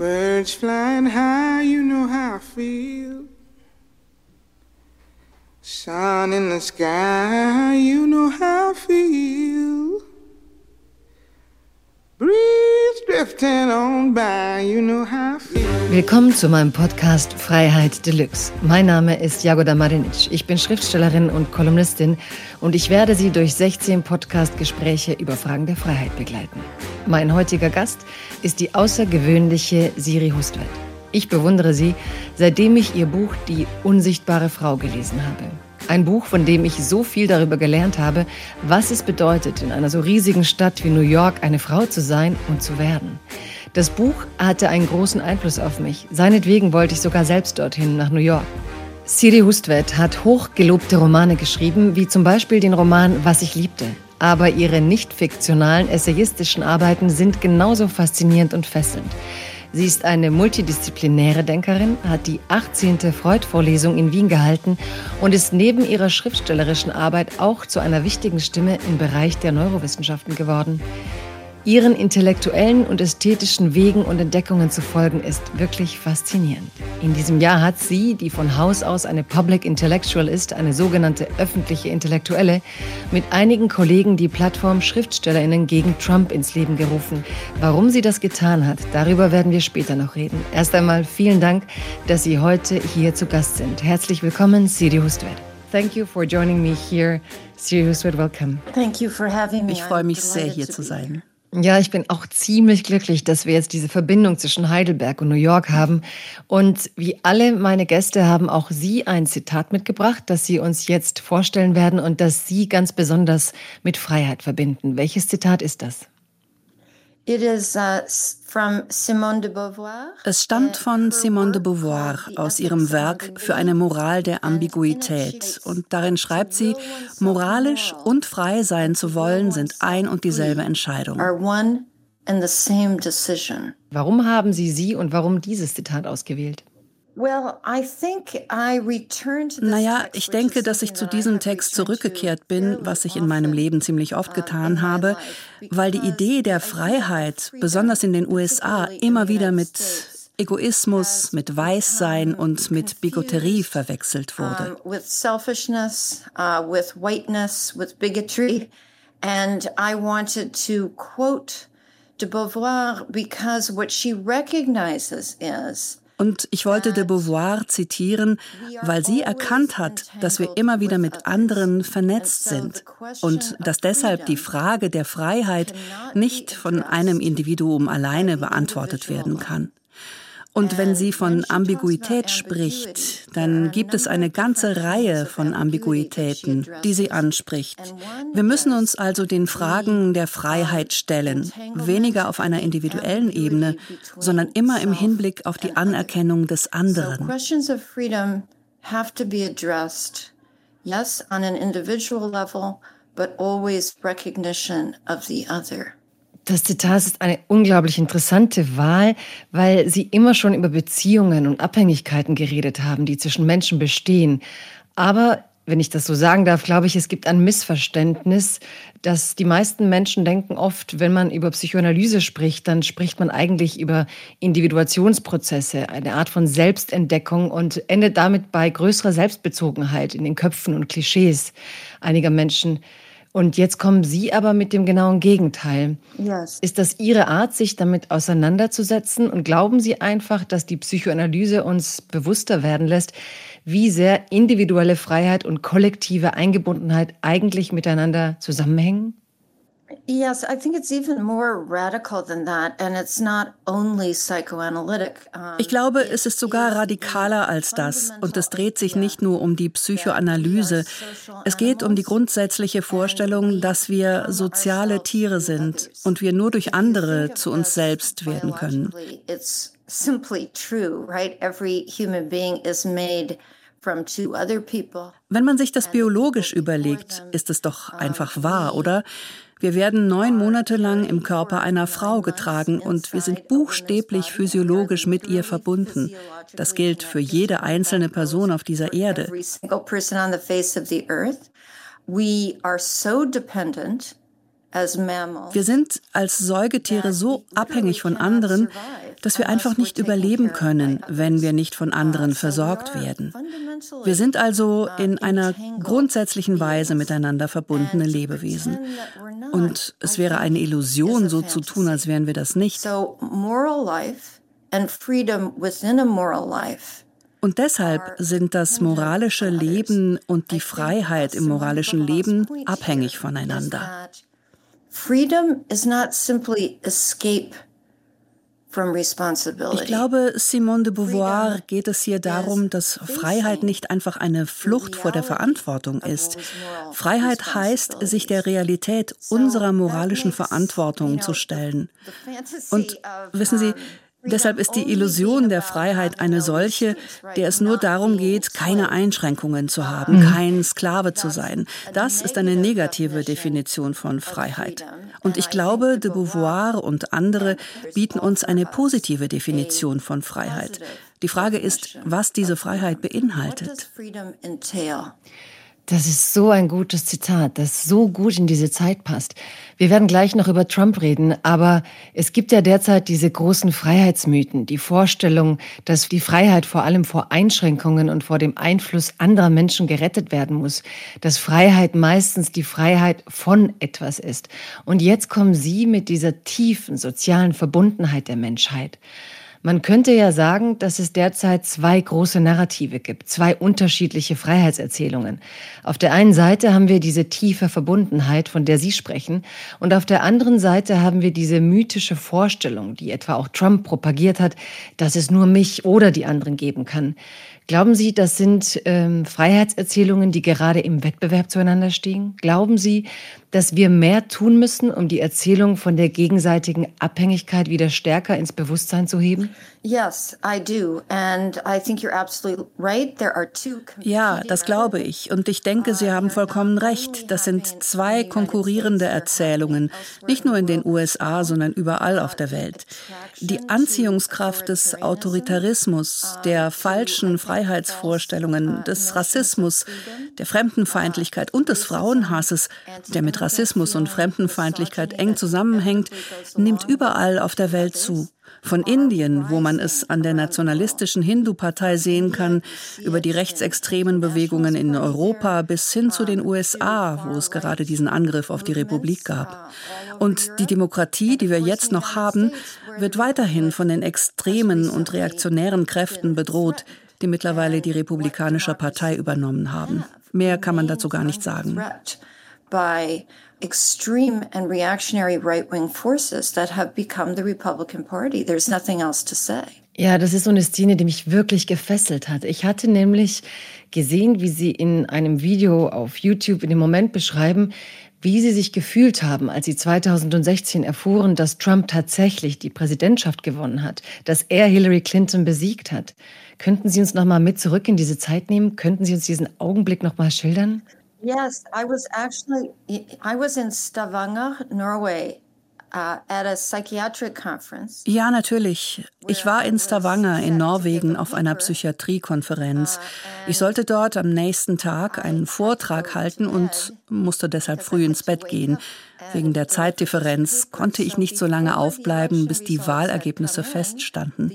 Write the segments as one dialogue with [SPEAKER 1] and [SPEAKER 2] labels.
[SPEAKER 1] Birds flying high, you know how I feel. Sun in the sky, you know how I feel. Breeze
[SPEAKER 2] Willkommen zu meinem Podcast Freiheit Deluxe. Mein Name ist Jagoda Marinic. Ich bin Schriftstellerin und Kolumnistin und ich werde Sie durch 16 Podcast-Gespräche über Fragen der Freiheit begleiten. Mein heutiger Gast ist die außergewöhnliche Siri Hustvedt. Ich bewundere sie, seitdem ich ihr Buch Die unsichtbare Frau gelesen habe. Ein Buch, von dem ich so viel darüber gelernt habe, was es bedeutet, in einer so riesigen Stadt wie New York eine Frau zu sein und zu werden. Das Buch hatte einen großen Einfluss auf mich. Seinetwegen wollte ich sogar selbst dorthin, nach New York. Siri Hustvedt hat hochgelobte Romane geschrieben, wie zum Beispiel den Roman Was ich liebte. Aber ihre nicht fiktionalen, essayistischen Arbeiten sind genauso faszinierend und fesselnd. Sie ist eine multidisziplinäre Denkerin, hat die 18. Freud-Vorlesung in Wien gehalten und ist neben ihrer schriftstellerischen Arbeit auch zu einer wichtigen Stimme im Bereich der Neurowissenschaften geworden. Ihren intellektuellen und ästhetischen Wegen und Entdeckungen zu folgen, ist wirklich faszinierend. In diesem Jahr hat sie, die von Haus aus eine Public Intellectual ist, eine sogenannte öffentliche Intellektuelle, mit einigen Kollegen die Plattform Schriftstellerinnen gegen Trump ins Leben gerufen. Warum sie das getan hat, darüber werden wir später noch reden. Erst einmal vielen Dank, dass Sie heute hier zu Gast sind. Herzlich willkommen, Siri Hustvedt. Thank you for joining me here. Siri Hustvedt, welcome.
[SPEAKER 3] Thank you for having me.
[SPEAKER 4] Ich freue mich sehr, hier zu sein.
[SPEAKER 2] Ja, ich bin auch ziemlich glücklich, dass wir jetzt diese Verbindung zwischen Heidelberg und New York haben. Und wie alle meine Gäste haben auch Sie ein Zitat mitgebracht, das Sie uns jetzt vorstellen werden und das Sie ganz besonders mit Freiheit verbinden. Welches Zitat ist das?
[SPEAKER 3] It is uh, from Simone de Beauvoir.
[SPEAKER 4] Es stammt von Simone de Beauvoir aus ihrem Werk Für eine Moral der Ambiguität. Und darin schreibt sie, moralisch und frei sein zu wollen, sind ein und dieselbe Entscheidung.
[SPEAKER 2] Warum haben Sie sie und warum dieses Zitat ausgewählt?
[SPEAKER 4] Naja, ich denke, dass ich zu diesem Text zurückgekehrt bin, was ich in meinem Leben ziemlich oft getan habe, weil die Idee der Freiheit, besonders in den USA, immer wieder mit Egoismus, mit Weißsein und mit Bigotterie verwechselt wurde.
[SPEAKER 3] And I wanted to quote de Beauvoir because what she recognizes is
[SPEAKER 4] und ich wollte de Beauvoir zitieren, weil sie erkannt hat, dass wir immer wieder mit anderen vernetzt sind und dass deshalb die Frage der Freiheit nicht von einem Individuum alleine beantwortet werden kann. Und wenn sie von Ambiguität spricht, dann gibt es eine ganze Reihe von Ambiguitäten, die sie anspricht. Wir müssen uns also den Fragen der Freiheit stellen, weniger auf einer individuellen Ebene, sondern immer im Hinblick auf die Anerkennung des anderen. Yes, on an individual level, but always recognition of the other.
[SPEAKER 2] Das Zitat ist eine unglaublich interessante Wahl, weil Sie immer schon über Beziehungen und Abhängigkeiten geredet haben, die zwischen Menschen bestehen. Aber wenn ich das so sagen darf, glaube ich, es gibt ein Missverständnis, dass die meisten Menschen denken oft, wenn man über Psychoanalyse spricht, dann spricht man eigentlich über Individuationsprozesse, eine Art von Selbstentdeckung und endet damit bei größerer Selbstbezogenheit in den Köpfen und Klischees einiger Menschen. Und jetzt kommen Sie aber mit dem genauen Gegenteil. Yes. Ist das Ihre Art, sich damit auseinanderzusetzen? Und glauben Sie einfach, dass die Psychoanalyse uns bewusster werden lässt, wie sehr individuelle Freiheit und kollektive Eingebundenheit eigentlich miteinander zusammenhängen?
[SPEAKER 3] Yes, I think it's even more radical than that, and it's not only psychoanalytic.
[SPEAKER 4] Ich glaube, es ist sogar radikaler als das, und es dreht sich nicht nur um die Psychoanalyse. Es geht um die grundsätzliche Vorstellung, dass wir soziale Tiere sind und wir nur durch andere zu uns selbst werden können. It's simply true, right? Every human being is made wenn man sich das biologisch überlegt, ist es doch einfach wahr, oder? Wir werden neun Monate lang im Körper einer Frau getragen und wir sind buchstäblich physiologisch mit ihr verbunden. Das gilt für jede einzelne Person auf dieser Erde. Wir sind als Säugetiere so abhängig von anderen, dass wir einfach nicht überleben können, wenn wir nicht von anderen versorgt werden. Wir sind also in einer grundsätzlichen Weise miteinander verbundene Lebewesen. Und es wäre eine Illusion, so zu tun, als wären wir das nicht. Und deshalb sind das moralische Leben und die Freiheit im moralischen Leben abhängig voneinander. Freedom is not simply escape ich glaube, Simone de Beauvoir geht es hier darum, dass Freiheit nicht einfach eine Flucht vor der Verantwortung ist. Freiheit heißt, sich der Realität unserer moralischen Verantwortung zu stellen. Und wissen Sie, Deshalb ist die Illusion der Freiheit eine solche, der es nur darum geht, keine Einschränkungen zu haben, mhm. kein Sklave zu sein. Das ist eine negative Definition von Freiheit. Und ich glaube, de Beauvoir und andere bieten uns eine positive Definition von Freiheit. Die Frage ist, was diese Freiheit beinhaltet.
[SPEAKER 2] Das ist so ein gutes Zitat, das so gut in diese Zeit passt. Wir werden gleich noch über Trump reden, aber es gibt ja derzeit diese großen Freiheitsmythen, die Vorstellung, dass die Freiheit vor allem vor Einschränkungen und vor dem Einfluss anderer Menschen gerettet werden muss, dass Freiheit meistens die Freiheit von etwas ist. Und jetzt kommen Sie mit dieser tiefen sozialen Verbundenheit der Menschheit. Man könnte ja sagen, dass es derzeit zwei große Narrative gibt, zwei unterschiedliche Freiheitserzählungen. Auf der einen Seite haben wir diese tiefe Verbundenheit, von der Sie sprechen, und auf der anderen Seite haben wir diese mythische Vorstellung, die etwa auch Trump propagiert hat, dass es nur mich oder die anderen geben kann. Glauben Sie, das sind ähm, Freiheitserzählungen, die gerade im Wettbewerb zueinander stehen? Glauben Sie, dass wir mehr tun müssen, um die Erzählung von der gegenseitigen Abhängigkeit wieder stärker ins Bewusstsein zu heben?
[SPEAKER 4] Ja, das glaube ich. Und ich denke, Sie haben vollkommen recht. Das sind zwei konkurrierende Erzählungen, nicht nur in den USA, sondern überall auf der Welt. Die Anziehungskraft des Autoritarismus, der falschen Freiheitsvorstellungen, des Rassismus, der Fremdenfeindlichkeit und des Frauenhasses, der mit Rassismus und Fremdenfeindlichkeit eng zusammenhängt, nimmt überall auf der Welt zu. Von Indien, wo man es an der nationalistischen Hindu-Partei sehen kann, über die rechtsextremen Bewegungen in Europa bis hin zu den USA, wo es gerade diesen Angriff auf die Republik gab. Und die Demokratie, die wir jetzt noch haben, wird weiterhin von den extremen und reaktionären Kräften bedroht, die mittlerweile die Republikanische Partei übernommen haben. Mehr kann man dazu gar nicht sagen by extreme and reactionary right-wing forces that have become the Republican Party. There's nothing else to say.
[SPEAKER 2] Ja, das ist so eine Szene, die mich wirklich gefesselt hat. Ich hatte nämlich gesehen, wie Sie in einem Video auf YouTube in dem Moment beschreiben, wie Sie sich gefühlt haben, als Sie 2016 erfuhren, dass Trump tatsächlich die Präsidentschaft gewonnen hat, dass er Hillary Clinton besiegt hat. Könnten Sie uns noch mal mit zurück in diese Zeit nehmen? Könnten Sie uns diesen Augenblick noch mal schildern?
[SPEAKER 4] Yes, I was actually I was in Stavanger, Norway. Uh, ja, natürlich. Ich war in Stavanger in Norwegen auf einer Psychiatriekonferenz. Uh, ich sollte dort am nächsten Tag einen Vortrag halten und musste deshalb früh ins Bett gehen. Wegen der Zeitdifferenz konnte ich nicht so lange aufbleiben, bis die Wahlergebnisse feststanden.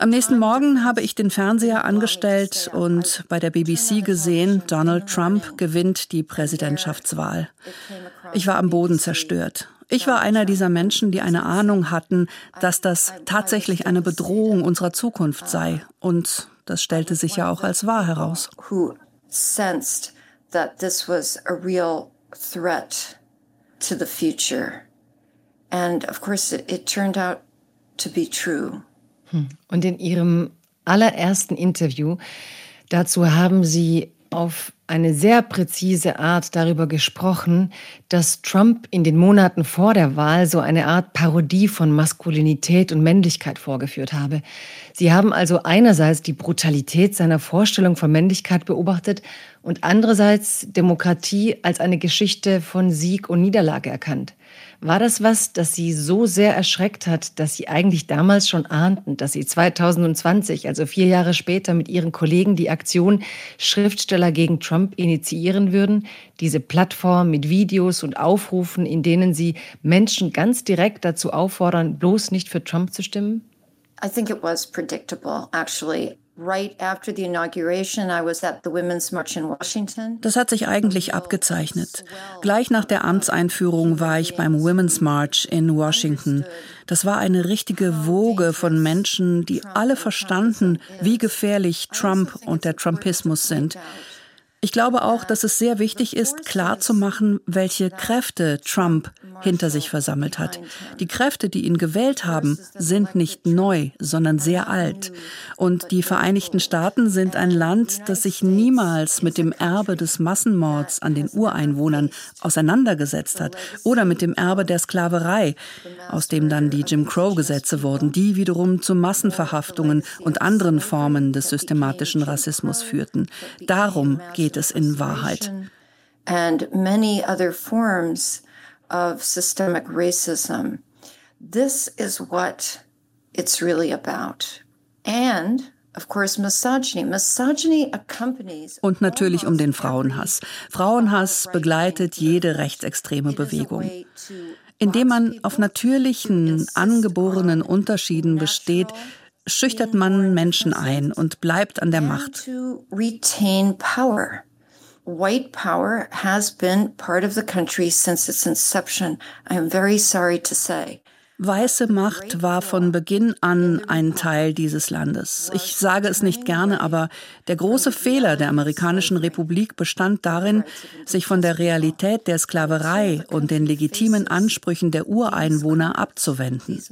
[SPEAKER 4] Am nächsten Morgen habe ich den Fernseher angestellt und bei der BBC gesehen, Donald Trump gewinnt die Präsidentschaftswahl. Ich war am Boden zerstört. Ich war einer dieser Menschen, die eine Ahnung hatten, dass das tatsächlich eine Bedrohung unserer Zukunft sei. Und das stellte sich ja auch als wahr heraus. And of course it turned out to be true.
[SPEAKER 2] Hm. Und in Ihrem allerersten Interview dazu haben Sie auf eine sehr präzise Art darüber gesprochen, dass Trump in den Monaten vor der Wahl so eine Art Parodie von Maskulinität und Männlichkeit vorgeführt habe. Sie haben also einerseits die Brutalität seiner Vorstellung von Männlichkeit beobachtet und andererseits Demokratie als eine Geschichte von Sieg und Niederlage erkannt. War das was, das Sie so sehr erschreckt hat, dass Sie eigentlich damals schon ahnten, dass Sie 2020, also vier Jahre später, mit Ihren Kollegen die Aktion Schriftsteller gegen Trump initiieren würden? Diese Plattform mit Videos und Aufrufen, in denen Sie Menschen ganz direkt dazu auffordern, bloß nicht für Trump zu stimmen?
[SPEAKER 3] I think it was predictable, actually.
[SPEAKER 4] Das hat sich eigentlich abgezeichnet. Gleich nach der Amtseinführung war ich beim Women's March in Washington. Das war eine richtige Woge von Menschen, die alle verstanden, wie gefährlich Trump und der Trumpismus sind. Ich glaube auch, dass es sehr wichtig ist, klarzumachen, welche Kräfte Trump hinter sich versammelt hat. Die Kräfte, die ihn gewählt haben, sind nicht neu, sondern sehr alt. Und die Vereinigten Staaten sind ein Land, das sich niemals mit dem Erbe des Massenmords an den Ureinwohnern auseinandergesetzt hat oder mit dem Erbe der Sklaverei, aus dem dann die Jim Crow-Gesetze wurden, die wiederum zu Massenverhaftungen und anderen Formen des systematischen Rassismus führten. Darum geht geht es in Wahrheit.
[SPEAKER 3] And many other forms of systemic racism. This is what it's really about. And
[SPEAKER 4] und natürlich um den Frauenhass. Frauenhass begleitet jede rechtsextreme Bewegung. Indem man auf natürlichen, angeborenen Unterschieden besteht, schüchtert man Menschen ein und bleibt an der Macht.
[SPEAKER 3] White power has been part of the country since its inception. I am very sorry to say.
[SPEAKER 4] Weiße Macht war von Beginn an ein Teil dieses Landes. Ich sage es nicht gerne, aber der große Fehler der amerikanischen Republik bestand darin, sich von der Realität der Sklaverei und den legitimen Ansprüchen der Ureinwohner abzuwenden.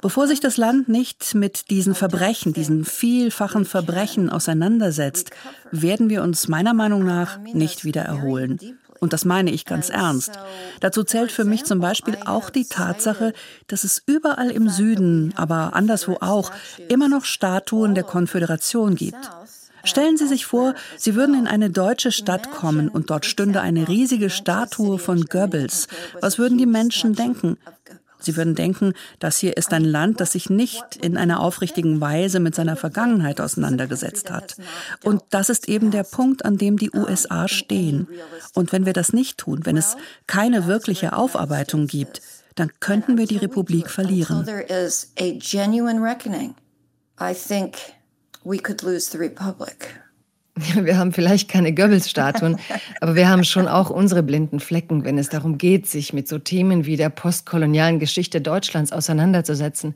[SPEAKER 4] Bevor sich das Land nicht mit diesen Verbrechen, diesen vielfachen Verbrechen auseinandersetzt, werden wir uns meiner Meinung nach nicht wieder erholen. Und das meine ich ganz ernst. Dazu zählt für mich zum Beispiel auch die Tatsache, dass es überall im Süden, aber anderswo auch, immer noch Statuen der Konföderation gibt. Stellen Sie sich vor, Sie würden in eine deutsche Stadt kommen und dort stünde eine riesige Statue von Goebbels. Was würden die Menschen denken? Sie würden denken, das hier ist ein Land, das sich nicht in einer aufrichtigen Weise mit seiner Vergangenheit auseinandergesetzt hat. Und das ist eben der Punkt, an dem die USA stehen. Und wenn wir das nicht tun, wenn es keine wirkliche Aufarbeitung gibt, dann könnten wir die Republik verlieren. I think we could lose the republic.
[SPEAKER 2] Wir haben vielleicht keine Goebbels-Statuen, aber wir haben schon auch unsere blinden Flecken, wenn es darum geht, sich mit so Themen wie der postkolonialen Geschichte Deutschlands auseinanderzusetzen.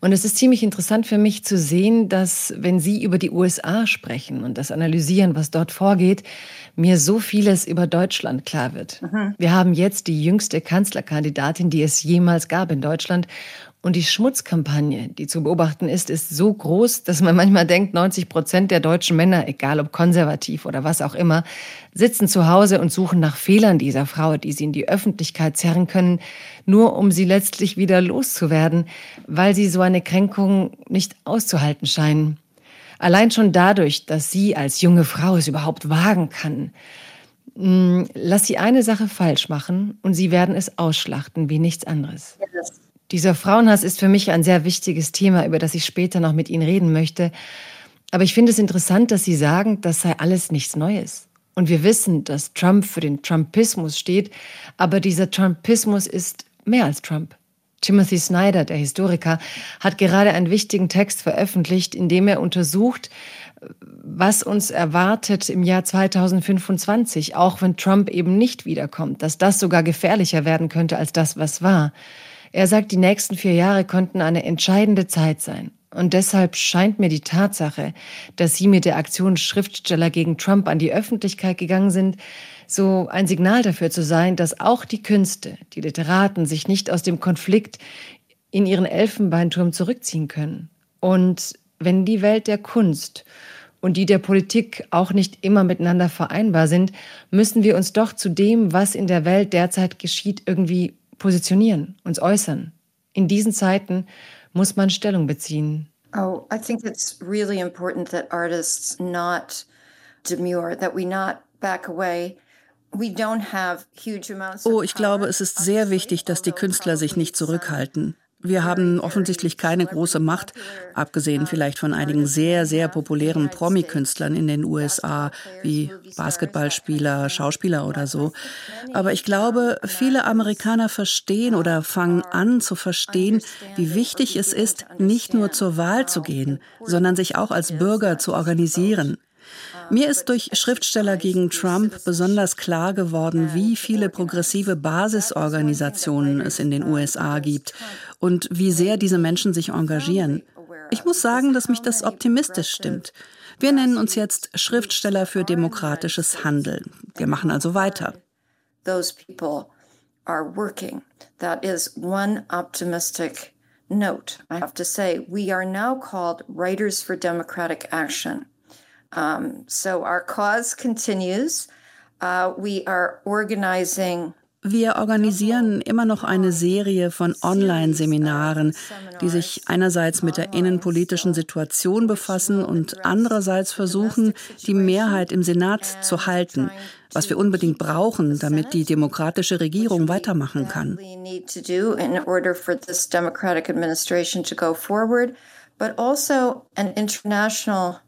[SPEAKER 2] Und es ist ziemlich interessant für mich zu sehen, dass wenn Sie über die USA sprechen und das analysieren, was dort vorgeht, mir so vieles über Deutschland klar wird. Mhm. Wir haben jetzt die jüngste Kanzlerkandidatin, die es jemals gab in Deutschland. Und die Schmutzkampagne, die zu beobachten ist, ist so groß, dass man manchmal denkt, 90 Prozent der deutschen Männer, egal ob konservativ oder was auch immer, sitzen zu Hause und suchen nach Fehlern dieser Frau, die sie in die Öffentlichkeit zerren können, nur um sie letztlich wieder loszuwerden, weil sie so eine Kränkung nicht auszuhalten scheinen. Allein schon dadurch, dass sie als junge Frau es überhaupt wagen kann. Hm, lass sie eine Sache falsch machen und sie werden es ausschlachten wie nichts anderes. Yes. Dieser Frauenhass ist für mich ein sehr wichtiges Thema, über das ich später noch mit Ihnen reden möchte. Aber ich finde es interessant, dass Sie sagen, das sei alles nichts Neues. Und wir wissen, dass Trump für den Trumpismus steht, aber dieser Trumpismus ist mehr als Trump. Timothy Snyder, der Historiker, hat gerade einen wichtigen Text veröffentlicht, in dem er untersucht, was uns erwartet im Jahr 2025, auch wenn Trump eben nicht wiederkommt, dass das sogar gefährlicher werden könnte als das, was war. Er sagt, die nächsten vier Jahre konnten eine entscheidende Zeit sein. Und deshalb scheint mir die Tatsache, dass Sie mit der Aktion Schriftsteller gegen Trump an die Öffentlichkeit gegangen sind, so ein Signal dafür zu sein, dass auch die Künste, die Literaten sich nicht aus dem Konflikt in ihren Elfenbeinturm zurückziehen können. Und wenn die Welt der Kunst und die der Politik auch nicht immer miteinander vereinbar sind, müssen wir uns doch zu dem, was in der Welt derzeit geschieht, irgendwie positionieren, uns äußern. In diesen Zeiten muss man Stellung beziehen.
[SPEAKER 3] Oh, I think it's really important that artists not demur, that we not back away
[SPEAKER 4] Oh, ich glaube, es ist sehr wichtig, dass die Künstler sich nicht zurückhalten. Wir haben offensichtlich keine große Macht, abgesehen vielleicht von einigen sehr, sehr populären Promi-Künstlern in den USA, wie Basketballspieler, Schauspieler oder so. Aber ich glaube, viele Amerikaner verstehen oder fangen an zu verstehen, wie wichtig es ist, nicht nur zur Wahl zu gehen, sondern sich auch als Bürger zu organisieren. Mir ist durch Schriftsteller gegen Trump besonders klar geworden, wie viele progressive Basisorganisationen es in den USA gibt und wie sehr diese Menschen sich engagieren. Ich muss sagen, dass mich das optimistisch stimmt. Wir nennen uns jetzt Schriftsteller für demokratisches Handeln. Wir machen also weiter. Those people are working. That is one optimistic note. I have to say, we are now called Writers for Democratic Action. Um, so our cause continues. Uh, we are organizing wir organisieren immer noch eine Serie von Online-Seminaren, die sich einerseits mit der innenpolitischen Situation befassen und andererseits versuchen, die Mehrheit im Senat zu halten, was wir unbedingt brauchen, damit die demokratische Regierung weitermachen kann. But also an international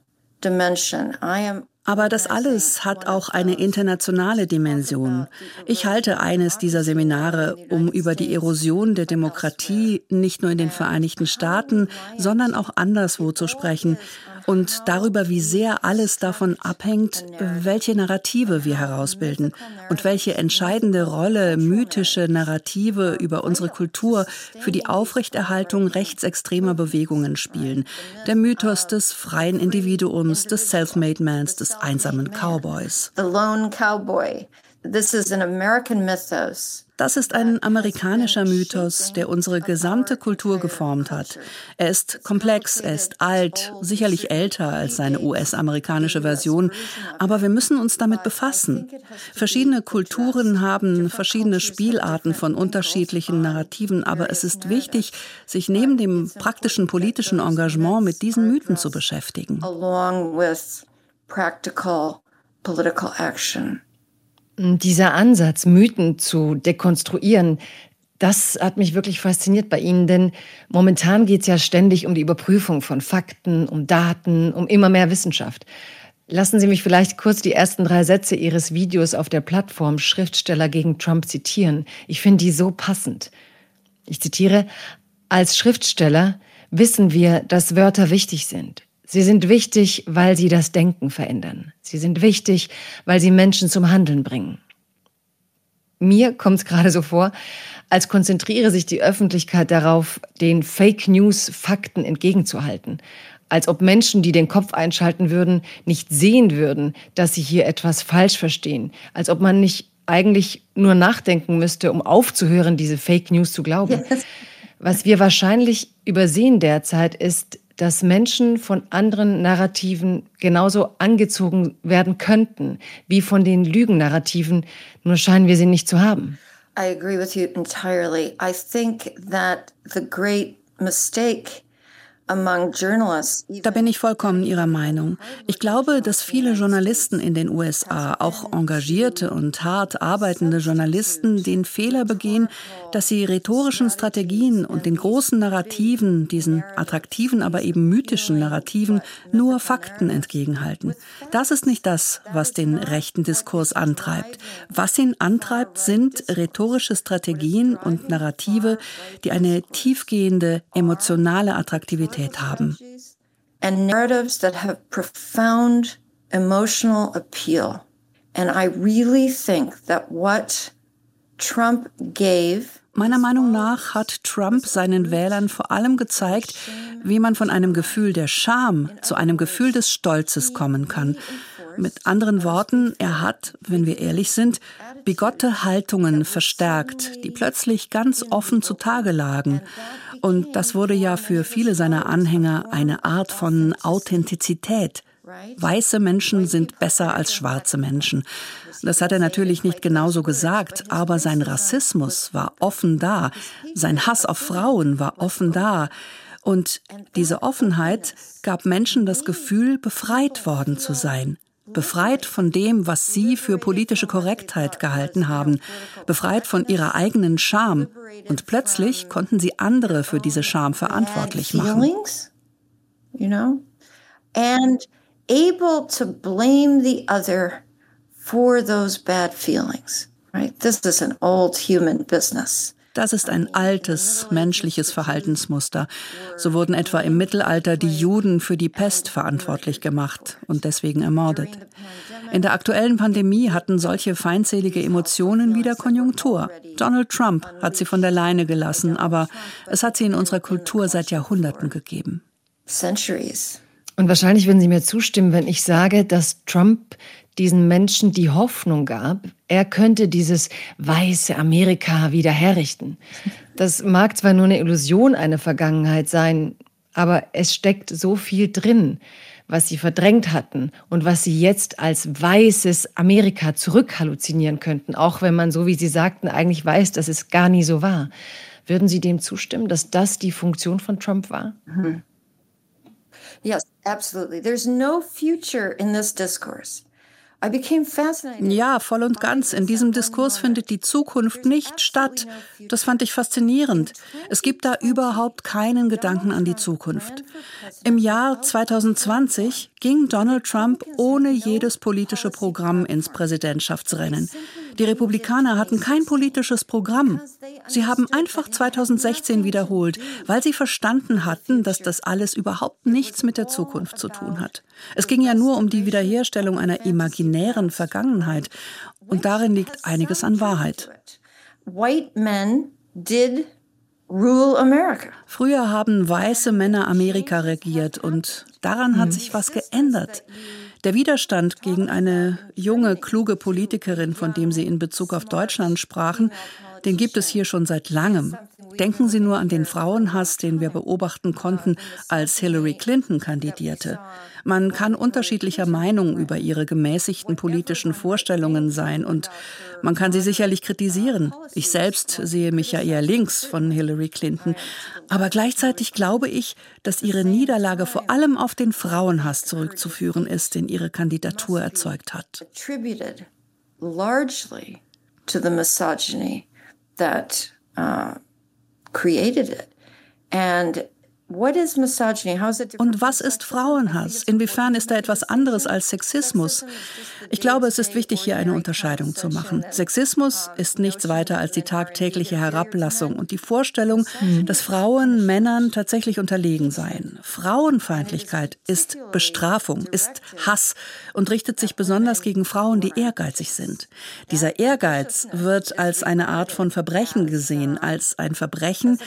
[SPEAKER 4] aber das alles hat auch eine internationale Dimension. Ich halte eines dieser Seminare, um über die Erosion der Demokratie nicht nur in den Vereinigten Staaten, sondern auch anderswo zu sprechen, und darüber, wie sehr alles davon abhängt, welche Narrative wir herausbilden und welche entscheidende Rolle mythische Narrative über unsere Kultur für die Aufrechterhaltung rechtsextremer Bewegungen spielen. Der Mythos des freien Individuums, des Self-Made Mans, des einsamen Cowboys. The lone cowboy. This is an American mythos. Das ist ein amerikanischer Mythos, der unsere gesamte Kultur geformt hat. Er ist komplex, er ist alt, sicherlich älter als seine US-amerikanische Version, aber wir müssen uns damit befassen. Verschiedene Kulturen haben verschiedene Spielarten von unterschiedlichen Narrativen, aber es ist wichtig, sich neben dem praktischen politischen Engagement mit diesen Mythen zu beschäftigen. Along with practical political action.
[SPEAKER 2] Dieser Ansatz, Mythen zu dekonstruieren, das hat mich wirklich fasziniert bei Ihnen, denn momentan geht es ja ständig um die Überprüfung von Fakten, um Daten, um immer mehr Wissenschaft. Lassen Sie mich vielleicht kurz die ersten drei Sätze Ihres Videos auf der Plattform Schriftsteller gegen Trump zitieren. Ich finde die so passend. Ich zitiere, als Schriftsteller wissen wir, dass Wörter wichtig sind. Sie sind wichtig, weil sie das Denken verändern. Sie sind wichtig, weil sie Menschen zum Handeln bringen. Mir kommt es gerade so vor, als konzentriere sich die Öffentlichkeit darauf, den Fake News Fakten entgegenzuhalten. Als ob Menschen, die den Kopf einschalten würden, nicht sehen würden, dass sie hier etwas falsch verstehen. Als ob man nicht eigentlich nur nachdenken müsste, um aufzuhören, diese Fake News zu glauben. Was wir wahrscheinlich übersehen derzeit ist, dass Menschen von anderen Narrativen genauso angezogen werden könnten wie von den Lügennarrativen, nur scheinen wir sie nicht zu haben.
[SPEAKER 3] I agree with you entirely. I think that the great mistake
[SPEAKER 4] da bin ich vollkommen Ihrer Meinung. Ich glaube, dass viele Journalisten in den USA, auch engagierte und hart arbeitende Journalisten, den Fehler begehen, dass sie rhetorischen Strategien und den großen Narrativen, diesen attraktiven, aber eben mythischen Narrativen, nur Fakten entgegenhalten. Das ist nicht das, was den rechten Diskurs antreibt. Was ihn antreibt, sind rhetorische Strategien und Narrative, die eine tiefgehende emotionale Attraktivität Qualität haben.
[SPEAKER 3] And narratives that have profound emotional appeal. And I really think that what Trump gave
[SPEAKER 4] Meiner Meinung nach hat Trump seinen Wählern vor allem gezeigt, wie man von einem Gefühl der Scham zu einem Gefühl des Stolzes kommen kann. Mit anderen Worten, er hat, wenn wir ehrlich sind, bigotte Haltungen verstärkt, die plötzlich ganz offen zutage lagen. Und das wurde ja für viele seiner Anhänger eine Art von Authentizität. Weiße Menschen sind besser als schwarze Menschen. Das hat er natürlich nicht genauso gesagt, aber sein Rassismus war offen da, sein Hass auf Frauen war offen da. Und diese Offenheit gab Menschen das Gefühl, befreit worden zu sein. Befreit von dem, was sie für politische Korrektheit gehalten haben, befreit von ihrer eigenen Scham. Und plötzlich konnten sie andere für diese Scham verantwortlich machen.
[SPEAKER 3] Able to blame the other for those bad feelings. Right? This is an old human business.
[SPEAKER 4] Das ist ein altes menschliches Verhaltensmuster. So wurden etwa im Mittelalter die Juden für die Pest verantwortlich gemacht und deswegen ermordet. In der aktuellen Pandemie hatten solche feindselige Emotionen wieder Konjunktur. Donald Trump hat sie von der Leine gelassen, aber es hat sie in unserer Kultur seit Jahrhunderten gegeben.
[SPEAKER 2] Und wahrscheinlich würden Sie mir zustimmen, wenn ich sage, dass Trump diesen Menschen die Hoffnung gab, er könnte dieses weiße Amerika wieder herrichten. Das mag zwar nur eine Illusion einer Vergangenheit sein, aber es steckt so viel drin, was sie verdrängt hatten und was sie jetzt als weißes Amerika zurückhalluzinieren könnten, auch wenn man, so wie Sie sagten, eigentlich weiß, dass es gar nie so war. Würden Sie dem zustimmen, dass das die Funktion von Trump war? Mhm.
[SPEAKER 3] Yes, absolutely. There's no future in this discourse.
[SPEAKER 4] Ja, voll und ganz. In diesem Diskurs findet die Zukunft nicht statt. Das fand ich faszinierend. Es gibt da überhaupt keinen Gedanken an die Zukunft. Im Jahr 2020 ging Donald Trump ohne jedes politische Programm ins Präsidentschaftsrennen. Die Republikaner hatten kein politisches Programm. Sie haben einfach 2016 wiederholt, weil sie verstanden hatten, dass das alles überhaupt nichts mit der Zukunft zu tun hat. Es ging ja nur um die Wiederherstellung einer imaginären Vergangenheit. Und darin liegt einiges an Wahrheit. White men did. Früher haben weiße Männer Amerika regiert und daran hat sich was geändert. Der Widerstand gegen eine junge, kluge Politikerin, von dem Sie in Bezug auf Deutschland sprachen, den gibt es hier schon seit langem. Denken Sie nur an den Frauenhass, den wir beobachten konnten, als Hillary Clinton kandidierte. Man kann unterschiedlicher Meinung über ihre gemäßigten politischen Vorstellungen sein und man kann sie sicherlich kritisieren. Ich selbst sehe mich ja eher links von Hillary Clinton. Aber gleichzeitig glaube ich, dass ihre Niederlage vor allem auf den Frauenhass zurückzuführen ist, den ihre Kandidatur erzeugt hat.
[SPEAKER 3] To the misogyny that uh, created it. And
[SPEAKER 4] und was ist Frauenhass? Inwiefern ist da etwas anderes als Sexismus? Ich glaube, es ist wichtig, hier eine Unterscheidung zu machen. Sexismus ist nichts weiter als die tagtägliche Herablassung und die Vorstellung, dass Frauen Männern tatsächlich unterlegen seien. Frauenfeindlichkeit ist Bestrafung, ist Hass und richtet sich besonders gegen Frauen, die ehrgeizig sind. Dieser Ehrgeiz wird als eine Art von Verbrechen gesehen, als ein Verbrechen,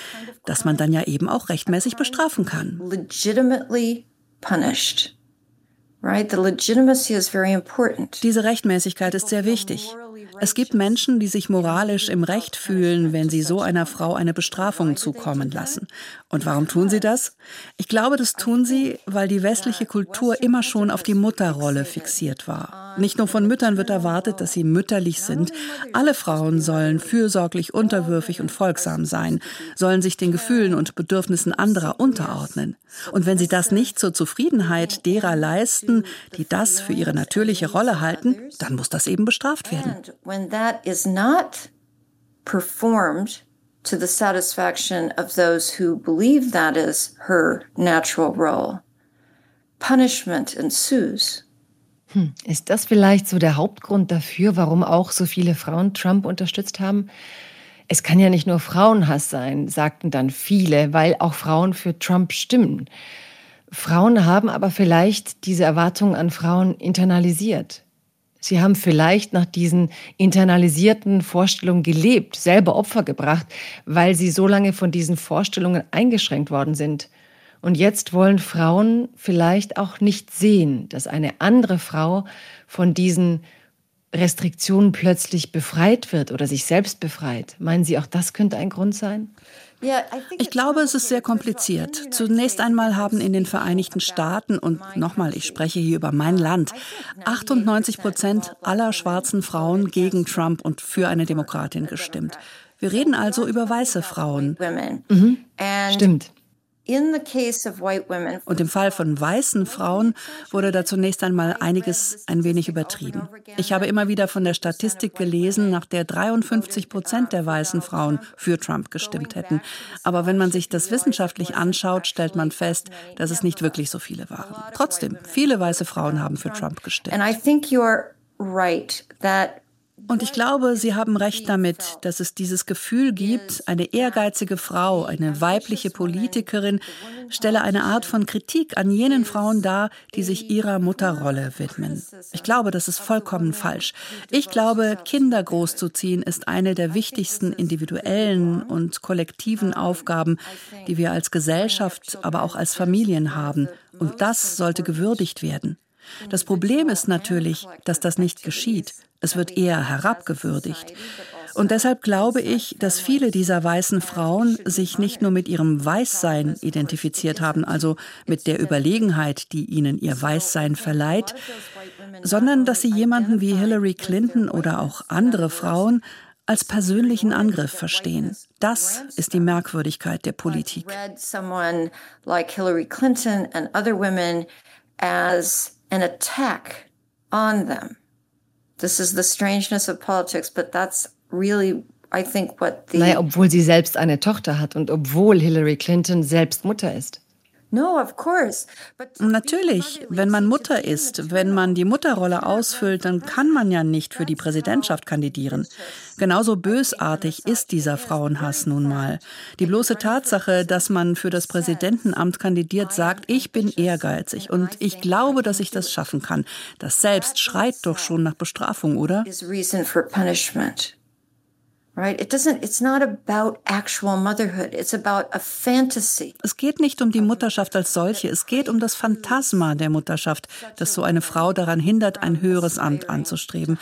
[SPEAKER 4] das man dann ja eben auch rechtmäßig bestraft bestrafen kann. Diese Rechtmäßigkeit ist sehr wichtig. Es gibt Menschen, die sich moralisch im Recht fühlen, wenn sie so einer Frau eine Bestrafung zukommen lassen. Und warum tun sie das? Ich glaube, das tun sie, weil die westliche Kultur immer schon auf die Mutterrolle fixiert war. Nicht nur von Müttern wird erwartet, dass sie mütterlich sind. Alle Frauen sollen fürsorglich, unterwürfig und folgsam sein, sollen sich den Gefühlen und Bedürfnissen anderer unterordnen. Und wenn sie das nicht zur Zufriedenheit derer leisten, die das für ihre natürliche Rolle halten, dann muss das eben bestraft werden. To the satisfaction of those who believe that is her natural role. Punishment ensues.
[SPEAKER 2] Hm, ist das vielleicht so der Hauptgrund dafür, warum auch so viele Frauen Trump unterstützt haben? Es kann ja nicht nur Frauenhass sein, sagten dann viele, weil auch Frauen für Trump stimmen. Frauen haben aber vielleicht diese Erwartungen an Frauen internalisiert. Sie haben vielleicht nach diesen internalisierten Vorstellungen gelebt, selber Opfer gebracht, weil sie so lange von diesen Vorstellungen eingeschränkt worden sind. Und jetzt wollen Frauen vielleicht auch nicht sehen, dass eine andere Frau von diesen Restriktionen plötzlich befreit wird oder sich selbst befreit. Meinen Sie, auch das könnte ein Grund sein?
[SPEAKER 4] Ich glaube, es ist sehr kompliziert. Zunächst einmal haben in den Vereinigten Staaten, und nochmal, ich spreche hier über mein Land, 98 Prozent aller schwarzen Frauen gegen Trump und für eine Demokratin gestimmt. Wir reden also über weiße Frauen.
[SPEAKER 2] Mhm. Stimmt.
[SPEAKER 4] Und im Fall von weißen Frauen wurde da zunächst einmal einiges ein wenig übertrieben. Ich habe immer wieder von der Statistik gelesen, nach der 53 Prozent der weißen Frauen für Trump gestimmt hätten. Aber wenn man sich das wissenschaftlich anschaut, stellt man fest, dass es nicht wirklich so viele waren. Trotzdem, viele weiße Frauen haben für Trump gestimmt. And I think you're right that und ich glaube, Sie haben recht damit, dass es dieses Gefühl gibt, eine ehrgeizige Frau, eine weibliche Politikerin stelle eine Art von Kritik an jenen Frauen dar, die sich ihrer Mutterrolle widmen. Ich glaube, das ist vollkommen falsch. Ich glaube, Kinder großzuziehen ist eine der wichtigsten individuellen und kollektiven Aufgaben, die wir als Gesellschaft, aber auch als Familien haben. Und das sollte gewürdigt werden. Das Problem ist natürlich, dass das nicht geschieht. Es wird eher herabgewürdigt. Und deshalb glaube ich, dass viele dieser weißen Frauen sich nicht nur mit ihrem Weißsein identifiziert haben, also mit der Überlegenheit, die ihnen ihr Weißsein verleiht, sondern dass sie jemanden wie Hillary Clinton oder auch andere Frauen als persönlichen Angriff verstehen. Das ist die Merkwürdigkeit der Politik.
[SPEAKER 3] an attack on them. This is the strangeness of politics, but that's really I think what the
[SPEAKER 2] Naja, obwohl sie selbst eine Tochter hat und obwohl Hillary Clinton selbst Mutter ist.
[SPEAKER 4] Natürlich, wenn man Mutter ist, wenn man die Mutterrolle ausfüllt, dann kann man ja nicht für die Präsidentschaft kandidieren. Genauso bösartig ist dieser Frauenhass nun mal. Die bloße Tatsache, dass man für das Präsidentenamt kandidiert, sagt, ich bin ehrgeizig und ich glaube, dass ich das schaffen kann. Das selbst schreit doch schon nach Bestrafung, oder?
[SPEAKER 3] Right? It doesn't, it's not about actual motherhood. It's about a fantasy.
[SPEAKER 4] Es geht nicht um die Mutterschaft als solche. Es geht um das Phantasma der Mutterschaft, das so eine Frau daran hindert, ein höheres Amt anzustreben.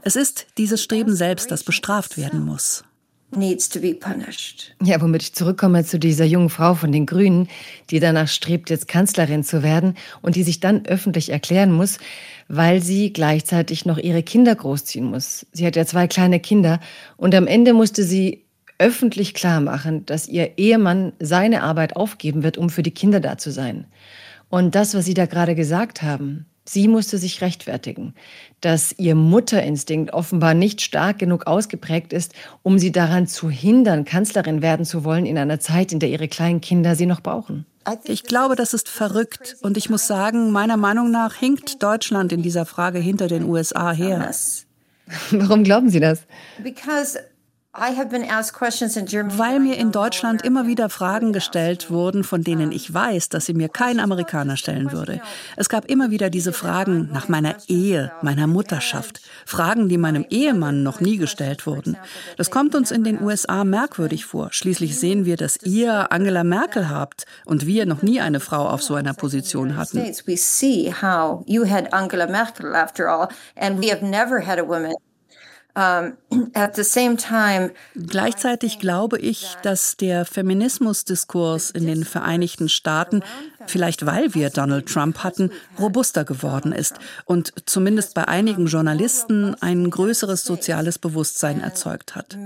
[SPEAKER 4] Es ist dieses Streben selbst, das bestraft werden muss
[SPEAKER 3] needs to be punished.
[SPEAKER 2] Ja, womit ich zurückkomme zu dieser jungen Frau von den Grünen, die danach strebt, jetzt Kanzlerin zu werden und die sich dann öffentlich erklären muss, weil sie gleichzeitig noch ihre Kinder großziehen muss. Sie hat ja zwei kleine Kinder und am Ende musste sie öffentlich klar machen, dass ihr Ehemann seine Arbeit aufgeben wird, um für die Kinder da zu sein. Und das, was Sie da gerade gesagt haben, Sie musste sich rechtfertigen, dass ihr Mutterinstinkt offenbar nicht stark genug ausgeprägt ist, um sie daran zu hindern, Kanzlerin werden zu wollen in einer Zeit, in der ihre kleinen Kinder sie noch brauchen.
[SPEAKER 4] Ich glaube, das ist verrückt. Und ich muss sagen, meiner Meinung nach hinkt Deutschland in dieser Frage hinter den USA her.
[SPEAKER 2] Warum glauben Sie das?
[SPEAKER 4] Weil mir in Deutschland immer wieder Fragen gestellt wurden, von denen ich weiß, dass sie mir kein Amerikaner stellen würde. Es gab immer wieder diese Fragen nach meiner Ehe, meiner Mutterschaft. Fragen, die meinem Ehemann noch nie gestellt wurden. Das kommt uns in den USA merkwürdig vor. Schließlich sehen wir, dass ihr Angela Merkel habt und wir noch nie eine Frau auf so einer Position hatten. Gleichzeitig glaube ich, dass der Feminismusdiskurs in den Vereinigten Staaten, vielleicht weil wir Donald Trump hatten, robuster geworden ist und zumindest bei einigen Journalisten ein größeres soziales Bewusstsein erzeugt hat.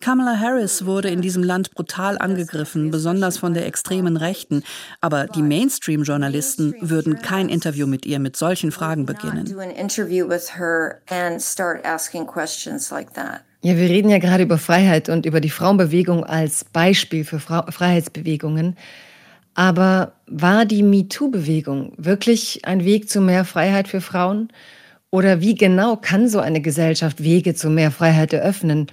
[SPEAKER 4] Kamala Harris wurde in diesem Land brutal angegriffen, besonders von der extremen Rechten. Aber die Mainstream-Journalisten würden kein Interview mit ihr mit solchen Fragen beginnen.
[SPEAKER 2] Ja, wir reden ja gerade über Freiheit und über die Frauenbewegung als Beispiel für Fra Freiheitsbewegungen. Aber war die MeToo-Bewegung wirklich ein Weg zu mehr Freiheit für Frauen? Oder wie genau kann so eine Gesellschaft Wege zu mehr Freiheit eröffnen?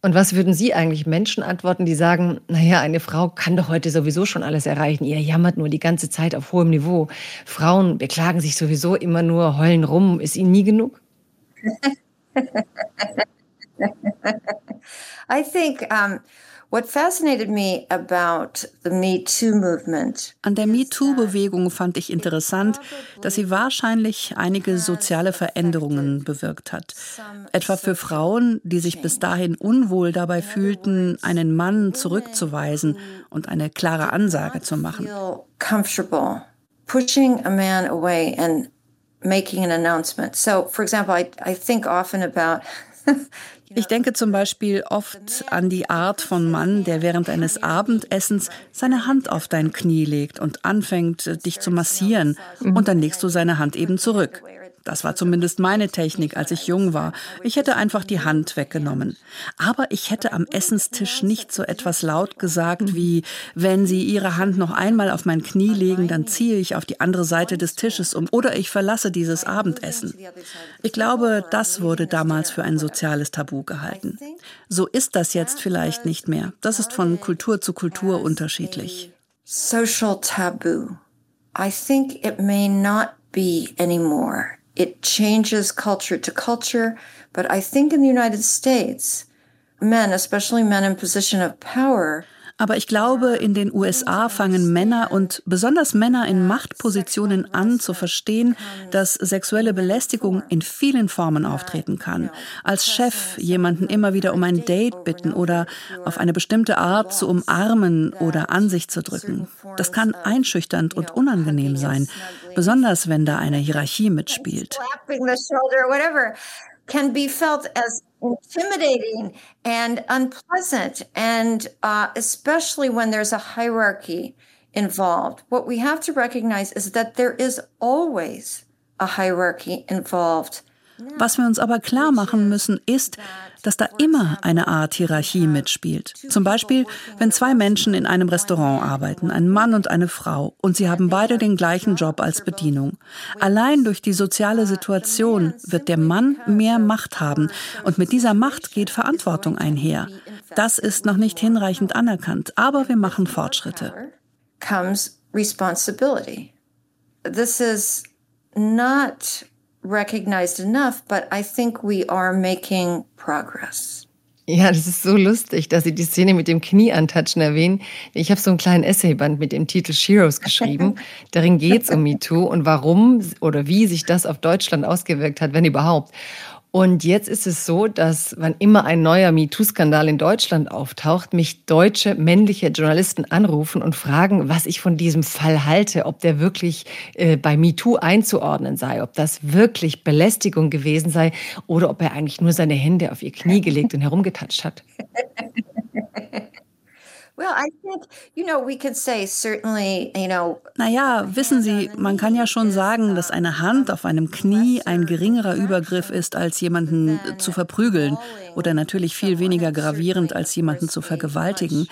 [SPEAKER 2] Und was würden Sie eigentlich Menschen antworten, die sagen, naja, eine Frau kann doch heute sowieso schon alles erreichen. Ihr jammert nur die ganze Zeit auf hohem Niveau. Frauen beklagen sich sowieso immer nur, heulen rum. Ist Ihnen nie genug?
[SPEAKER 3] I think um, What fascinated me about the Me Too movement
[SPEAKER 4] An der MeToo-Bewegung fand ich interessant, dass sie wahrscheinlich einige soziale Veränderungen bewirkt hat. Etwa für Frauen, die sich bis dahin unwohl dabei fühlten, einen Mann zurückzuweisen und eine klare Ansage zu machen.
[SPEAKER 3] Pushing a man away and making an announcement. So, for example, I, I think often about
[SPEAKER 4] Ich denke zum Beispiel oft an die Art von Mann, der während eines Abendessens seine Hand auf dein Knie legt und anfängt, dich zu massieren, und dann legst du seine Hand eben zurück. Das war zumindest meine Technik, als ich jung war. Ich hätte einfach die Hand weggenommen. Aber ich hätte am Essenstisch nicht so etwas laut gesagt wie, wenn Sie Ihre Hand noch einmal auf mein Knie legen, dann ziehe ich auf die andere Seite des Tisches um oder ich verlasse dieses Abendessen. Ich glaube, das wurde damals für ein soziales Tabu gehalten. So ist das jetzt vielleicht nicht mehr. Das ist von Kultur zu Kultur unterschiedlich.
[SPEAKER 3] Social taboo. I think it may not be anymore. It changes culture to culture. But I think in the United States, men, especially men in position of power,
[SPEAKER 4] aber ich glaube, in den USA fangen Männer und besonders Männer in Machtpositionen an zu verstehen, dass sexuelle Belästigung in vielen Formen auftreten kann. Als Chef jemanden immer wieder um ein Date bitten oder auf eine bestimmte Art zu umarmen oder an sich zu drücken. Das kann einschüchternd und unangenehm sein, besonders wenn da eine Hierarchie mitspielt.
[SPEAKER 3] Can be felt as intimidating and unpleasant, and uh, especially when there's a hierarchy involved. What we have to recognize is that there is always a hierarchy involved.
[SPEAKER 4] Was wir uns aber klar machen müssen, ist, dass da immer eine Art Hierarchie mitspielt. Zum Beispiel, wenn zwei Menschen in einem Restaurant arbeiten, ein Mann und eine Frau, und sie haben beide den gleichen Job als Bedienung. Allein durch die soziale Situation wird der Mann mehr Macht haben, und mit dieser Macht geht Verantwortung einher. Das ist noch nicht hinreichend anerkannt, aber wir machen Fortschritte.
[SPEAKER 3] Responsibility. This is not recognized enough, but I think we are making progress.
[SPEAKER 2] Ja, das ist so lustig, dass Sie die Szene mit dem Knieantatschen erwähnen. Ich habe so einen kleinen Essayband mit dem Titel Sheroes geschrieben. Darin geht es um MeToo und warum oder wie sich das auf Deutschland ausgewirkt hat, wenn überhaupt. Und jetzt ist es so, dass wann immer ein neuer MeToo-Skandal in Deutschland auftaucht, mich deutsche männliche Journalisten anrufen und fragen, was ich von diesem Fall halte, ob der wirklich äh, bei MeToo einzuordnen sei, ob das wirklich Belästigung gewesen sei oder ob er eigentlich nur seine Hände auf ihr Knie gelegt und herumgetatscht hat.
[SPEAKER 4] Naja, wissen Sie, man kann ja schon sagen, dass eine Hand auf einem Knie ein geringerer Übergriff ist, als jemanden zu verprügeln oder natürlich viel weniger gravierend, als jemanden zu vergewaltigen.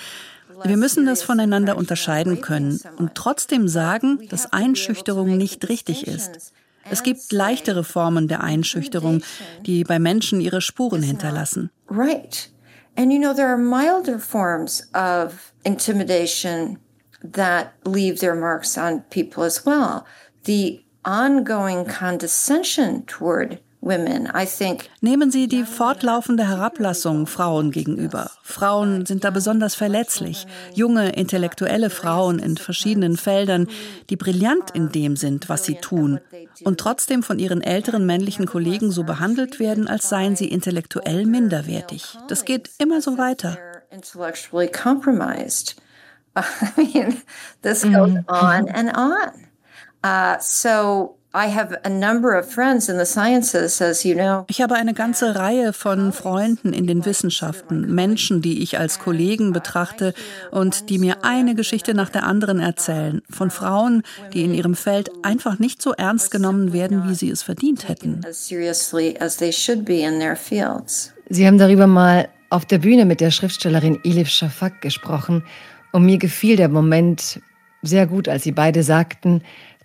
[SPEAKER 4] Wir müssen das voneinander unterscheiden können und trotzdem sagen, dass Einschüchterung nicht richtig ist. Es gibt leichtere Formen der Einschüchterung, die bei Menschen ihre Spuren hinterlassen.
[SPEAKER 3] Right. And you know, there are milder forms of intimidation that leave their marks on people as well. The ongoing condescension toward
[SPEAKER 4] Nehmen Sie die fortlaufende Herablassung Frauen gegenüber. Frauen sind da besonders verletzlich. Junge, intellektuelle Frauen in verschiedenen Feldern, die brillant in dem sind, was sie tun und trotzdem von ihren älteren männlichen Kollegen so behandelt werden, als seien sie intellektuell minderwertig. Das geht immer so weiter.
[SPEAKER 3] I mean, this goes mhm. on and on. Uh, so ich habe
[SPEAKER 4] eine ganze Reihe von Freunden in den Wissenschaften, Menschen, die ich als Kollegen betrachte und die mir eine Geschichte nach der anderen erzählen, von Frauen, die in ihrem Feld einfach nicht so ernst genommen werden, wie sie es verdient hätten.
[SPEAKER 2] Sie haben darüber mal auf der Bühne mit der Schriftstellerin Elif Shafak gesprochen und mir gefiel der Moment sehr gut, als Sie beide sagten,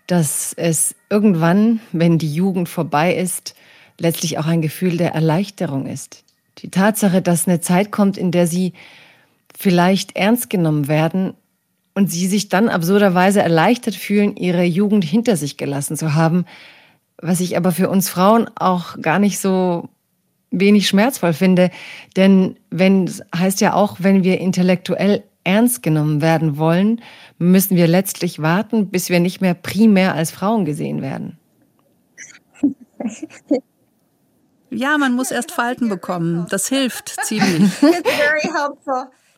[SPEAKER 2] dass es irgendwann, wenn die Jugend vorbei ist, letztlich auch ein Gefühl der Erleichterung ist. Die Tatsache, dass eine Zeit kommt, in der sie vielleicht ernst genommen werden und sie sich dann absurderweise erleichtert fühlen, ihre Jugend hinter sich gelassen zu haben, was ich aber für uns Frauen auch gar nicht so wenig schmerzvoll finde, denn wenn heißt ja auch, wenn wir intellektuell ernst genommen werden wollen, müssen wir letztlich warten, bis wir nicht mehr primär als Frauen gesehen werden.
[SPEAKER 4] Ja, man muss erst Falten bekommen. Das hilft ziemlich.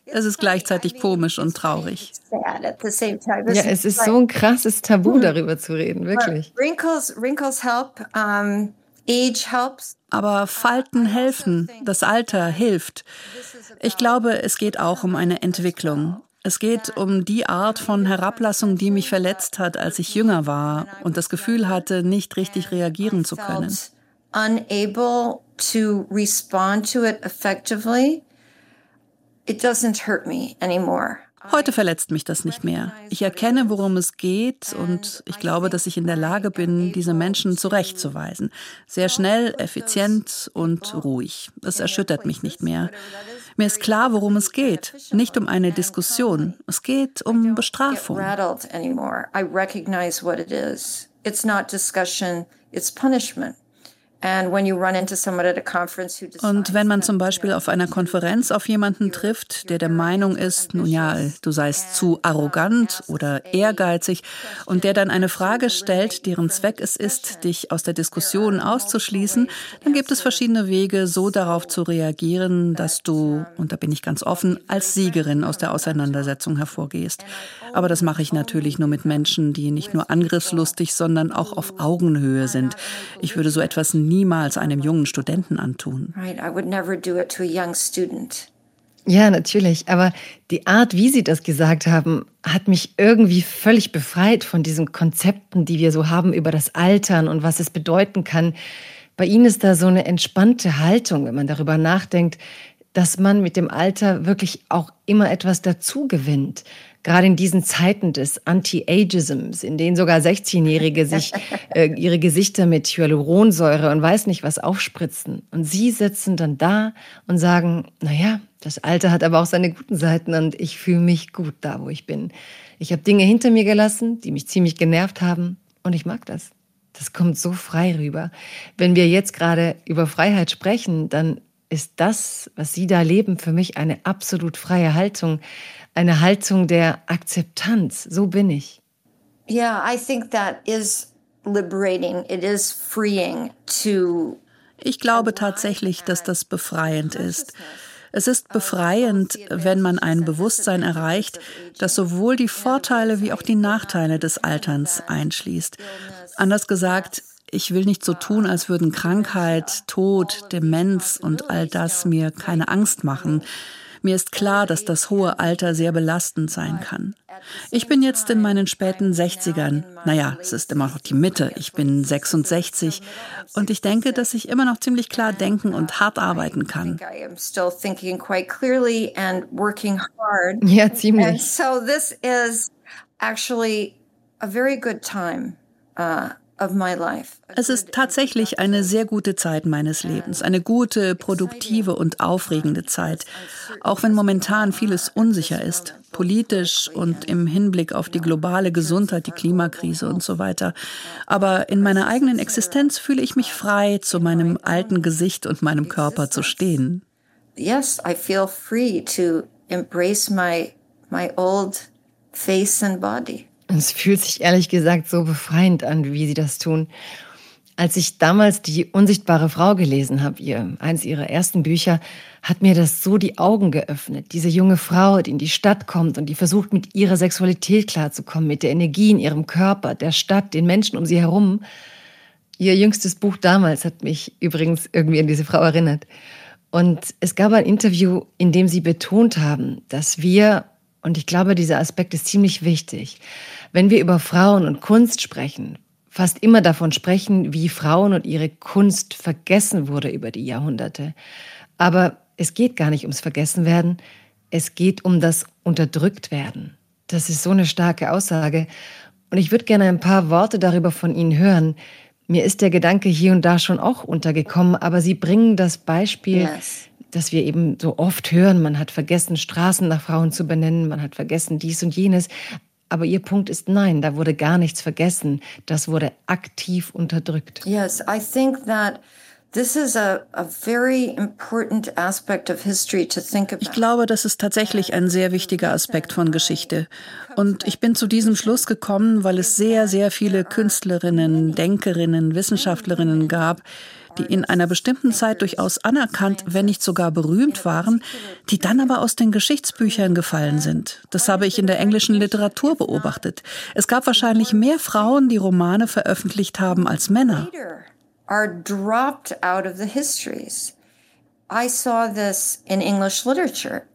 [SPEAKER 4] Es ist gleichzeitig komisch und traurig.
[SPEAKER 2] Ja, es ist so ein krasses Tabu, darüber zu reden, wirklich.
[SPEAKER 3] Wrinkles, wrinkles help. Um
[SPEAKER 4] Aber Falten helfen, das Alter hilft. Ich glaube, es geht auch um eine Entwicklung. Es geht um die Art von Herablassung, die mich verletzt hat, als ich jünger war und das Gefühl hatte, nicht richtig reagieren zu können.
[SPEAKER 3] Unable to respond to it effectively. It doesn't hurt me anymore.
[SPEAKER 4] Heute verletzt mich das nicht mehr. Ich erkenne, worum es geht und ich glaube, dass ich in der Lage bin, diese Menschen zurechtzuweisen. Sehr schnell, effizient und ruhig. Es erschüttert mich nicht mehr. Mir ist klar, worum es geht. Nicht um eine Diskussion. Es geht um Bestrafung.
[SPEAKER 3] It's not discussion, it's punishment.
[SPEAKER 4] Und wenn man zum Beispiel auf einer Konferenz auf jemanden trifft, der der Meinung ist, nun ja, du seist zu arrogant oder ehrgeizig und der dann eine Frage stellt, deren Zweck es ist, dich aus der Diskussion auszuschließen, dann gibt es verschiedene Wege, so darauf zu reagieren, dass du, und da bin ich ganz offen, als Siegerin aus der Auseinandersetzung hervorgehst. Aber das mache ich natürlich nur mit Menschen, die nicht nur angriffslustig, sondern auch auf Augenhöhe sind. Ich würde so etwas niemals einem jungen Studenten antun.
[SPEAKER 2] Ja, natürlich. Aber die Art, wie Sie das gesagt haben, hat mich irgendwie völlig befreit von diesen Konzepten, die wir so haben über das Altern und was es bedeuten kann. Bei Ihnen ist da so eine entspannte Haltung, wenn man darüber nachdenkt, dass man mit dem Alter wirklich auch immer etwas dazu gewinnt gerade in diesen Zeiten des Anti-Ageisms, in denen sogar 16-Jährige sich äh, ihre Gesichter mit Hyaluronsäure und weiß nicht was aufspritzen. Und sie sitzen dann da und sagen, naja, das Alter hat aber auch seine guten Seiten und ich fühle mich gut da, wo ich bin. Ich habe Dinge hinter mir gelassen, die mich ziemlich genervt haben und ich mag das. Das kommt so frei rüber. Wenn wir jetzt gerade über Freiheit sprechen, dann ist das, was Sie da leben, für mich eine absolut freie Haltung eine Haltung der Akzeptanz. So bin ich.
[SPEAKER 3] Yeah, I think that is liberating. It is freeing to
[SPEAKER 4] ich glaube tatsächlich, dass das befreiend ist. Es ist befreiend, wenn man ein Bewusstsein erreicht, das sowohl die Vorteile wie auch die Nachteile des Alterns einschließt. Anders gesagt, ich will nicht so tun, als würden Krankheit, Tod, Demenz und all das mir keine Angst machen. Mir ist klar, dass das hohe Alter sehr belastend sein kann. Ich bin jetzt in meinen späten 60ern. Naja, es ist immer noch die Mitte. Ich bin 66 und ich denke, dass ich immer noch ziemlich klar denken und hart arbeiten kann.
[SPEAKER 2] Ja, ziemlich.
[SPEAKER 4] Es ist tatsächlich eine sehr gute Zeit meines Lebens, eine gute, produktive und aufregende Zeit, auch wenn momentan vieles unsicher ist, politisch und im Hinblick auf die globale Gesundheit, die Klimakrise und so weiter. Aber in meiner eigenen Existenz fühle ich mich frei, zu meinem alten Gesicht und meinem Körper zu stehen.
[SPEAKER 3] Yes, I feel free to embrace my my old face and body.
[SPEAKER 2] Es fühlt sich ehrlich gesagt so befreiend an, wie Sie das tun. Als ich damals die unsichtbare Frau gelesen habe, ihr, eines ihrer ersten Bücher, hat mir das so die Augen geöffnet. Diese junge Frau, die in die Stadt kommt und die versucht, mit ihrer Sexualität klarzukommen, mit der Energie in ihrem Körper, der Stadt, den Menschen um sie herum. Ihr jüngstes Buch damals hat mich übrigens irgendwie an diese Frau erinnert. Und es gab ein Interview, in dem sie betont haben, dass wir, und ich glaube, dieser Aspekt ist ziemlich wichtig, wenn wir über Frauen und Kunst sprechen, fast immer davon sprechen, wie Frauen und ihre Kunst vergessen wurde über die Jahrhunderte. Aber es geht gar nicht ums Vergessenwerden, es geht um das Unterdrücktwerden. Das ist so eine starke Aussage. Und ich würde gerne ein paar Worte darüber von Ihnen hören. Mir ist der Gedanke hier und da schon auch untergekommen, aber Sie bringen das Beispiel, yes. das wir eben so oft hören. Man hat vergessen, Straßen nach Frauen zu benennen, man hat vergessen dies und jenes. Aber Ihr Punkt ist nein, da wurde gar nichts vergessen. Das wurde aktiv unterdrückt.
[SPEAKER 3] Yes, I think that
[SPEAKER 4] ich glaube, das ist tatsächlich ein sehr wichtiger Aspekt von Geschichte. Und ich bin zu diesem Schluss gekommen, weil es sehr, sehr viele Künstlerinnen, Denkerinnen, Wissenschaftlerinnen gab, die in einer bestimmten Zeit durchaus anerkannt, wenn nicht sogar berühmt waren, die dann aber aus den Geschichtsbüchern gefallen sind. Das habe ich in der englischen Literatur beobachtet. Es gab wahrscheinlich mehr Frauen, die Romane veröffentlicht haben, als Männer.
[SPEAKER 3] I saw this in English literature.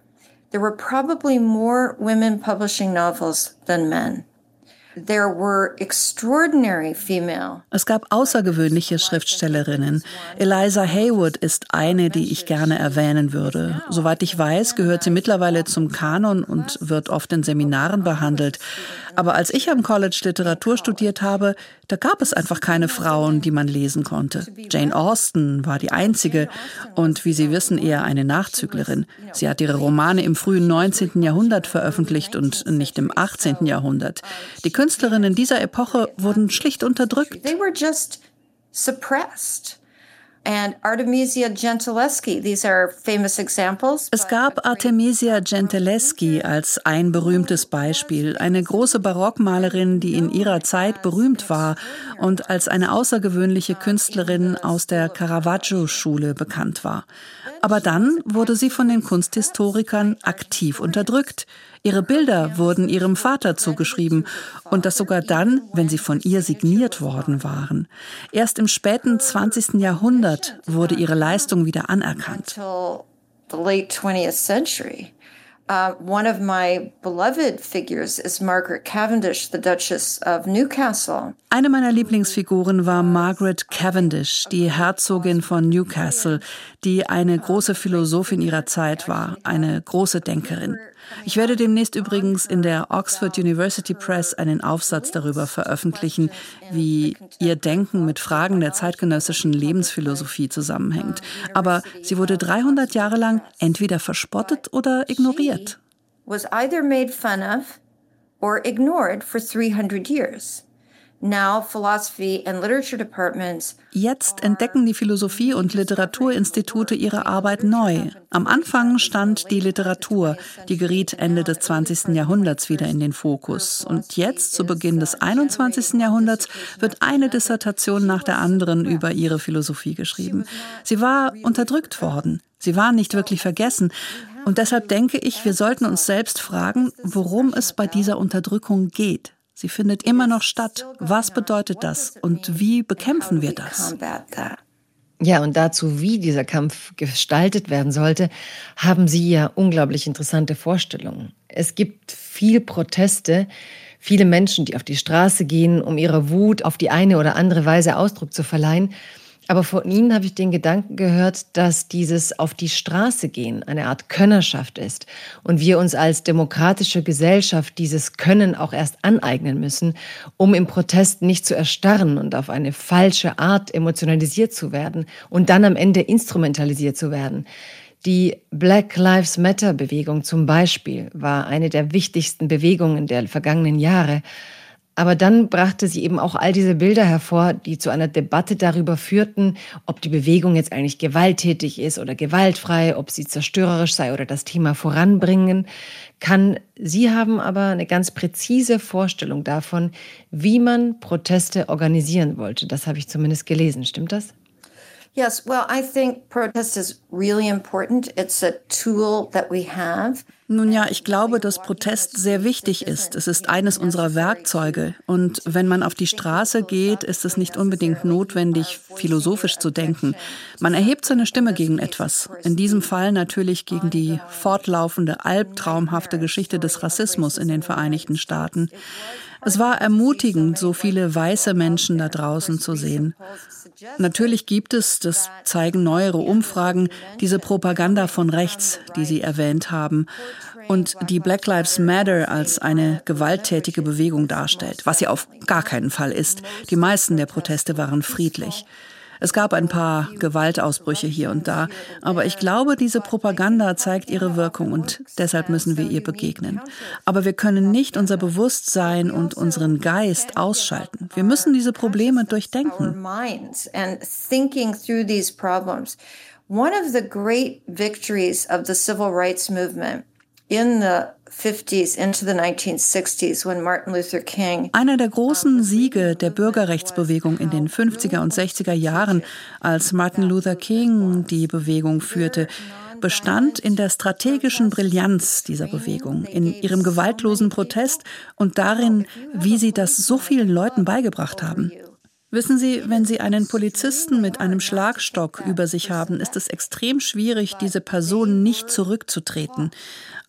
[SPEAKER 3] There were probably more women publishing novels than men.
[SPEAKER 4] Es gab außergewöhnliche Schriftstellerinnen. Eliza Haywood ist eine, die ich gerne erwähnen würde. Soweit ich weiß, gehört sie mittlerweile zum Kanon und wird oft in Seminaren behandelt. Aber als ich am College Literatur studiert habe, da gab es einfach keine Frauen, die man lesen konnte. Jane Austen war die einzige und wie Sie wissen eher eine Nachzüglerin. Sie hat ihre Romane im frühen 19. Jahrhundert veröffentlicht und nicht im 18. Jahrhundert. Die Künstlerinnen dieser Epoche wurden schlicht unterdrückt.
[SPEAKER 3] They were just suppressed.
[SPEAKER 4] Es gab Artemisia Gentileschi als ein berühmtes Beispiel, eine große Barockmalerin, die in ihrer Zeit berühmt war und als eine außergewöhnliche Künstlerin aus der Caravaggio-Schule bekannt war. Aber dann wurde sie von den Kunsthistorikern aktiv unterdrückt. Ihre Bilder wurden ihrem Vater zugeschrieben und das sogar dann, wenn sie von ihr signiert worden waren. Erst im späten 20. Jahrhundert wurde ihre Leistung wieder anerkannt.
[SPEAKER 3] Uh, one of my beloved figures is Margaret Cavendish, the Duchess of Newcastle.
[SPEAKER 4] Eine meiner Lieblingsfiguren war Margaret Cavendish, die Herzogin von Newcastle, die eine große Philosophin ihrer Zeit war, eine große Denkerin. Ich werde demnächst übrigens in der Oxford University Press einen Aufsatz darüber veröffentlichen, wie ihr Denken mit Fragen der zeitgenössischen Lebensphilosophie zusammenhängt. Aber sie wurde 300 Jahre lang entweder verspottet oder ignoriert.
[SPEAKER 3] Was either made fun of or ignored for 300 years.
[SPEAKER 4] Jetzt entdecken die Philosophie- und Literaturinstitute ihre Arbeit neu. Am Anfang stand die Literatur, die geriet Ende des 20. Jahrhunderts wieder in den Fokus. Und jetzt, zu Beginn des 21. Jahrhunderts, wird eine Dissertation nach der anderen über ihre Philosophie geschrieben. Sie war unterdrückt worden. Sie war nicht wirklich vergessen. Und deshalb denke ich, wir sollten uns selbst fragen, worum es bei dieser Unterdrückung geht. Sie findet immer noch statt. Was bedeutet das und wie bekämpfen wir das?
[SPEAKER 2] Ja, und dazu, wie dieser Kampf gestaltet werden sollte, haben Sie ja unglaublich interessante Vorstellungen. Es gibt viel Proteste, viele Menschen, die auf die Straße gehen, um ihrer Wut auf die eine oder andere Weise Ausdruck zu verleihen. Aber von Ihnen habe ich den Gedanken gehört, dass dieses auf die Straße gehen eine Art Könnerschaft ist und wir uns als demokratische Gesellschaft dieses Können auch erst aneignen müssen, um im Protest nicht zu erstarren und auf eine falsche Art emotionalisiert zu werden und dann am Ende instrumentalisiert zu werden. Die Black Lives Matter Bewegung zum Beispiel war eine der wichtigsten Bewegungen der vergangenen Jahre. Aber dann brachte sie eben auch all diese Bilder hervor, die zu einer Debatte darüber führten, ob die Bewegung jetzt eigentlich gewalttätig ist oder gewaltfrei, ob sie zerstörerisch sei oder das Thema voranbringen kann. Sie haben aber eine ganz präzise Vorstellung davon, wie man Proteste organisieren wollte. Das habe ich zumindest gelesen. Stimmt das?
[SPEAKER 3] Yes, well, I think protest is really important. It's a tool that we have.
[SPEAKER 4] Nun ja, ich glaube, dass Protest sehr wichtig ist. Es ist eines unserer Werkzeuge. Und wenn man auf die Straße geht, ist es nicht unbedingt notwendig, philosophisch zu denken. Man erhebt seine Stimme gegen etwas. In diesem Fall natürlich gegen die fortlaufende, albtraumhafte Geschichte des Rassismus in den Vereinigten Staaten. Es war ermutigend, so viele weiße Menschen da draußen zu sehen. Natürlich gibt es, das zeigen neuere Umfragen, diese Propaganda von rechts, die Sie erwähnt haben, und die Black Lives Matter als eine gewalttätige Bewegung darstellt, was sie auf gar keinen Fall ist. Die meisten der Proteste waren friedlich. Es gab ein paar Gewaltausbrüche hier und da, aber ich glaube, diese Propaganda zeigt ihre Wirkung und deshalb müssen wir ihr begegnen. Aber wir können nicht unser Bewusstsein und unseren Geist ausschalten. Wir müssen diese Probleme durchdenken.
[SPEAKER 3] One of the great victories of the civil rights movement in the
[SPEAKER 4] einer der großen Siege der Bürgerrechtsbewegung in den 50er und 60er Jahren, als Martin Luther King die Bewegung führte, bestand in der strategischen Brillanz dieser Bewegung, in ihrem gewaltlosen Protest und darin, wie sie das so vielen Leuten beigebracht haben. Wissen Sie, wenn Sie einen Polizisten mit einem Schlagstock über sich haben, ist es extrem schwierig, diese Person nicht zurückzutreten.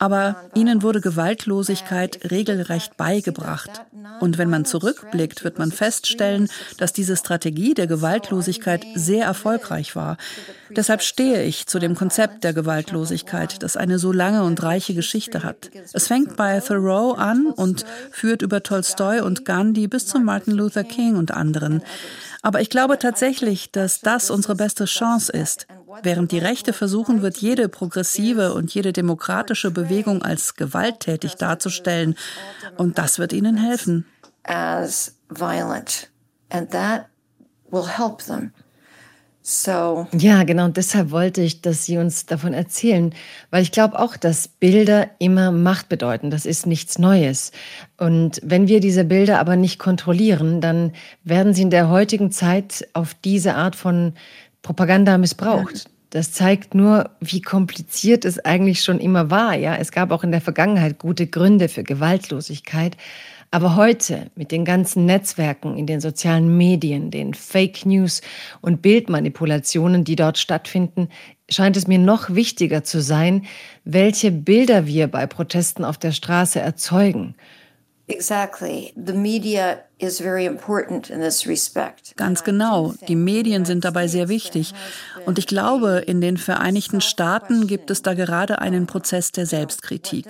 [SPEAKER 4] Aber ihnen wurde Gewaltlosigkeit regelrecht beigebracht. Und wenn man zurückblickt, wird man feststellen, dass diese Strategie der Gewaltlosigkeit sehr erfolgreich war. Deshalb stehe ich zu dem Konzept der Gewaltlosigkeit, das eine so lange und reiche Geschichte hat. Es fängt bei Thoreau an und führt über Tolstoi und Gandhi bis zu Martin Luther King und anderen. Aber ich glaube tatsächlich, dass das unsere beste Chance ist. Während die Rechte versuchen wird, jede progressive und jede demokratische Bewegung als gewalttätig darzustellen. Und das wird ihnen helfen. As violent. And that will help them.
[SPEAKER 2] So. Ja, genau. Und deshalb wollte ich, dass Sie uns davon erzählen, weil ich glaube auch, dass Bilder immer Macht bedeuten. Das ist nichts Neues. Und wenn wir diese Bilder aber nicht kontrollieren, dann werden sie in der heutigen Zeit auf diese Art von Propaganda missbraucht. Das zeigt nur, wie kompliziert es eigentlich schon immer war. Ja, es gab auch in der Vergangenheit gute Gründe für Gewaltlosigkeit. Aber heute mit den ganzen Netzwerken in den sozialen Medien, den Fake News und Bildmanipulationen, die dort stattfinden, scheint es mir noch wichtiger zu sein, welche Bilder wir bei Protesten auf der Straße erzeugen
[SPEAKER 4] Exactly. The media is very important in this respect. Ganz genau. Die Medien sind dabei sehr wichtig. Und ich glaube, in den Vereinigten Staaten gibt es da gerade einen Prozess der Selbstkritik.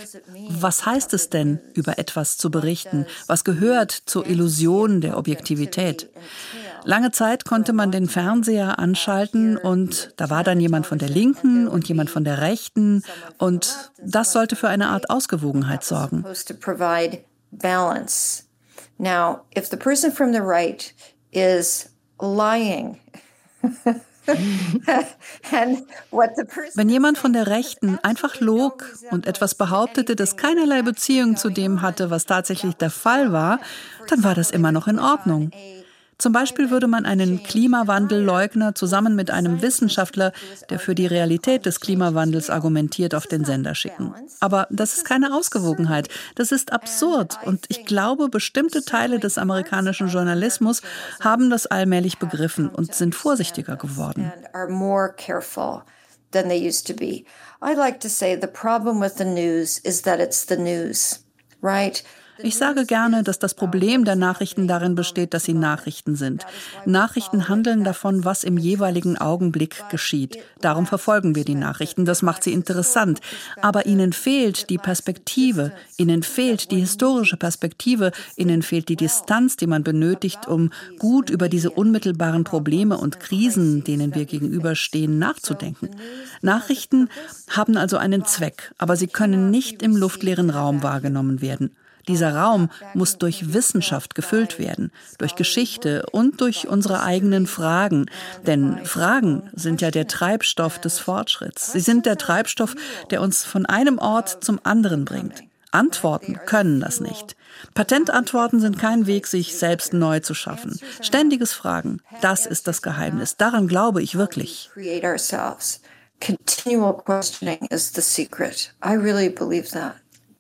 [SPEAKER 4] Was heißt es denn, über etwas zu berichten? Was gehört zur Illusion der Objektivität? Lange Zeit konnte man den Fernseher anschalten und da war dann jemand von der Linken und jemand von der Rechten und das sollte für eine Art Ausgewogenheit sorgen balance. Now, if the person from the right is lying, Wenn jemand von der Rechten einfach log und etwas behauptete, das keinerlei Beziehung zu dem hatte, was tatsächlich der Fall war, dann war das immer noch in Ordnung. Zum Beispiel würde man einen Klimawandelleugner zusammen mit einem Wissenschaftler, der für die Realität des Klimawandels argumentiert, auf den Sender schicken. Aber das ist keine Ausgewogenheit. Das ist absurd. Und ich glaube, bestimmte Teile des amerikanischen Journalismus haben das allmählich begriffen und sind vorsichtiger geworden. than they used to be. I like to say the problem with the news is that it's the news, right? Ich sage gerne, dass das Problem der Nachrichten darin besteht, dass sie Nachrichten sind. Nachrichten handeln davon, was im jeweiligen Augenblick geschieht. Darum verfolgen wir die Nachrichten. Das macht sie interessant. Aber ihnen fehlt die Perspektive. Ihnen fehlt die historische Perspektive. Ihnen fehlt die Distanz, die man benötigt, um gut über diese unmittelbaren Probleme und Krisen, denen wir gegenüberstehen, nachzudenken. Nachrichten haben also einen Zweck, aber sie können nicht im luftleeren Raum wahrgenommen werden. Dieser Raum muss durch Wissenschaft gefüllt werden, durch Geschichte und durch unsere eigenen Fragen. Denn Fragen sind ja der Treibstoff des Fortschritts. Sie sind der Treibstoff, der uns von einem Ort zum anderen bringt. Antworten können das nicht. Patentantworten sind kein Weg, sich selbst neu zu schaffen. Ständiges Fragen, das ist das Geheimnis. Daran glaube ich wirklich.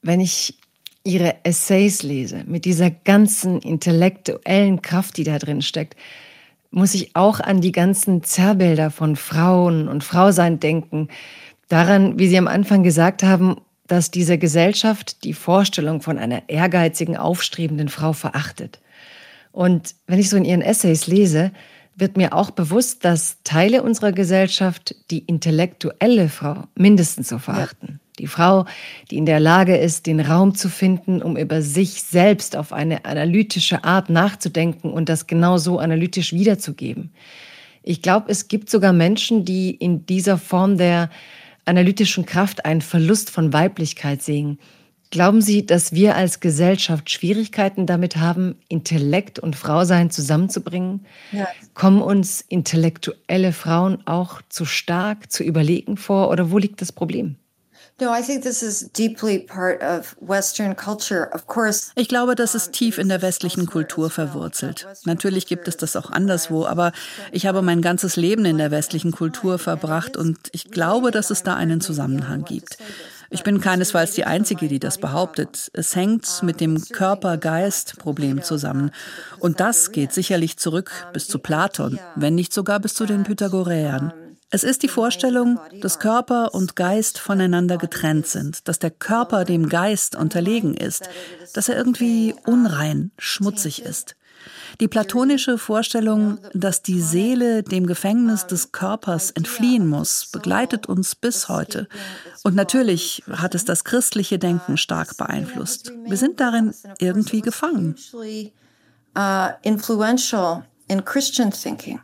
[SPEAKER 2] Wenn ich ihre Essays lese, mit dieser ganzen intellektuellen Kraft, die da drin steckt, muss ich auch an die ganzen Zerrbilder von Frauen und Frausein denken. Daran, wie Sie am Anfang gesagt haben, dass diese Gesellschaft die Vorstellung von einer ehrgeizigen, aufstrebenden Frau verachtet. Und wenn ich so in Ihren Essays lese, wird mir auch bewusst, dass Teile unserer Gesellschaft die intellektuelle Frau mindestens so verachten. Die Frau, die in der Lage ist, den Raum zu finden, um über sich selbst auf eine analytische Art nachzudenken und das genauso analytisch wiederzugeben. Ich glaube, es gibt sogar Menschen, die in dieser Form der analytischen Kraft einen Verlust von Weiblichkeit sehen. Glauben Sie, dass wir als Gesellschaft Schwierigkeiten damit haben, Intellekt und Frausein zusammenzubringen? Ja. Kommen uns intellektuelle Frauen auch zu stark, zu überlegen vor oder wo liegt das Problem?
[SPEAKER 4] Ich glaube, das ist tief in der westlichen Kultur verwurzelt. Natürlich gibt es das auch anderswo, aber ich habe mein ganzes Leben in der westlichen Kultur verbracht und ich glaube, dass es da einen Zusammenhang gibt. Ich bin keinesfalls die Einzige, die das behauptet. Es hängt mit dem Körper-Geist-Problem zusammen. Und das geht sicherlich zurück bis zu Platon, wenn nicht sogar bis zu den Pythagoreern. Es ist die Vorstellung, dass Körper und Geist voneinander getrennt sind, dass der Körper dem Geist unterlegen ist, dass er irgendwie unrein, schmutzig ist. Die platonische Vorstellung, dass die Seele dem Gefängnis des Körpers entfliehen muss, begleitet uns bis heute. Und natürlich hat es das christliche Denken stark beeinflusst. Wir sind darin irgendwie gefangen.
[SPEAKER 3] Uh, influential in Christian thinking.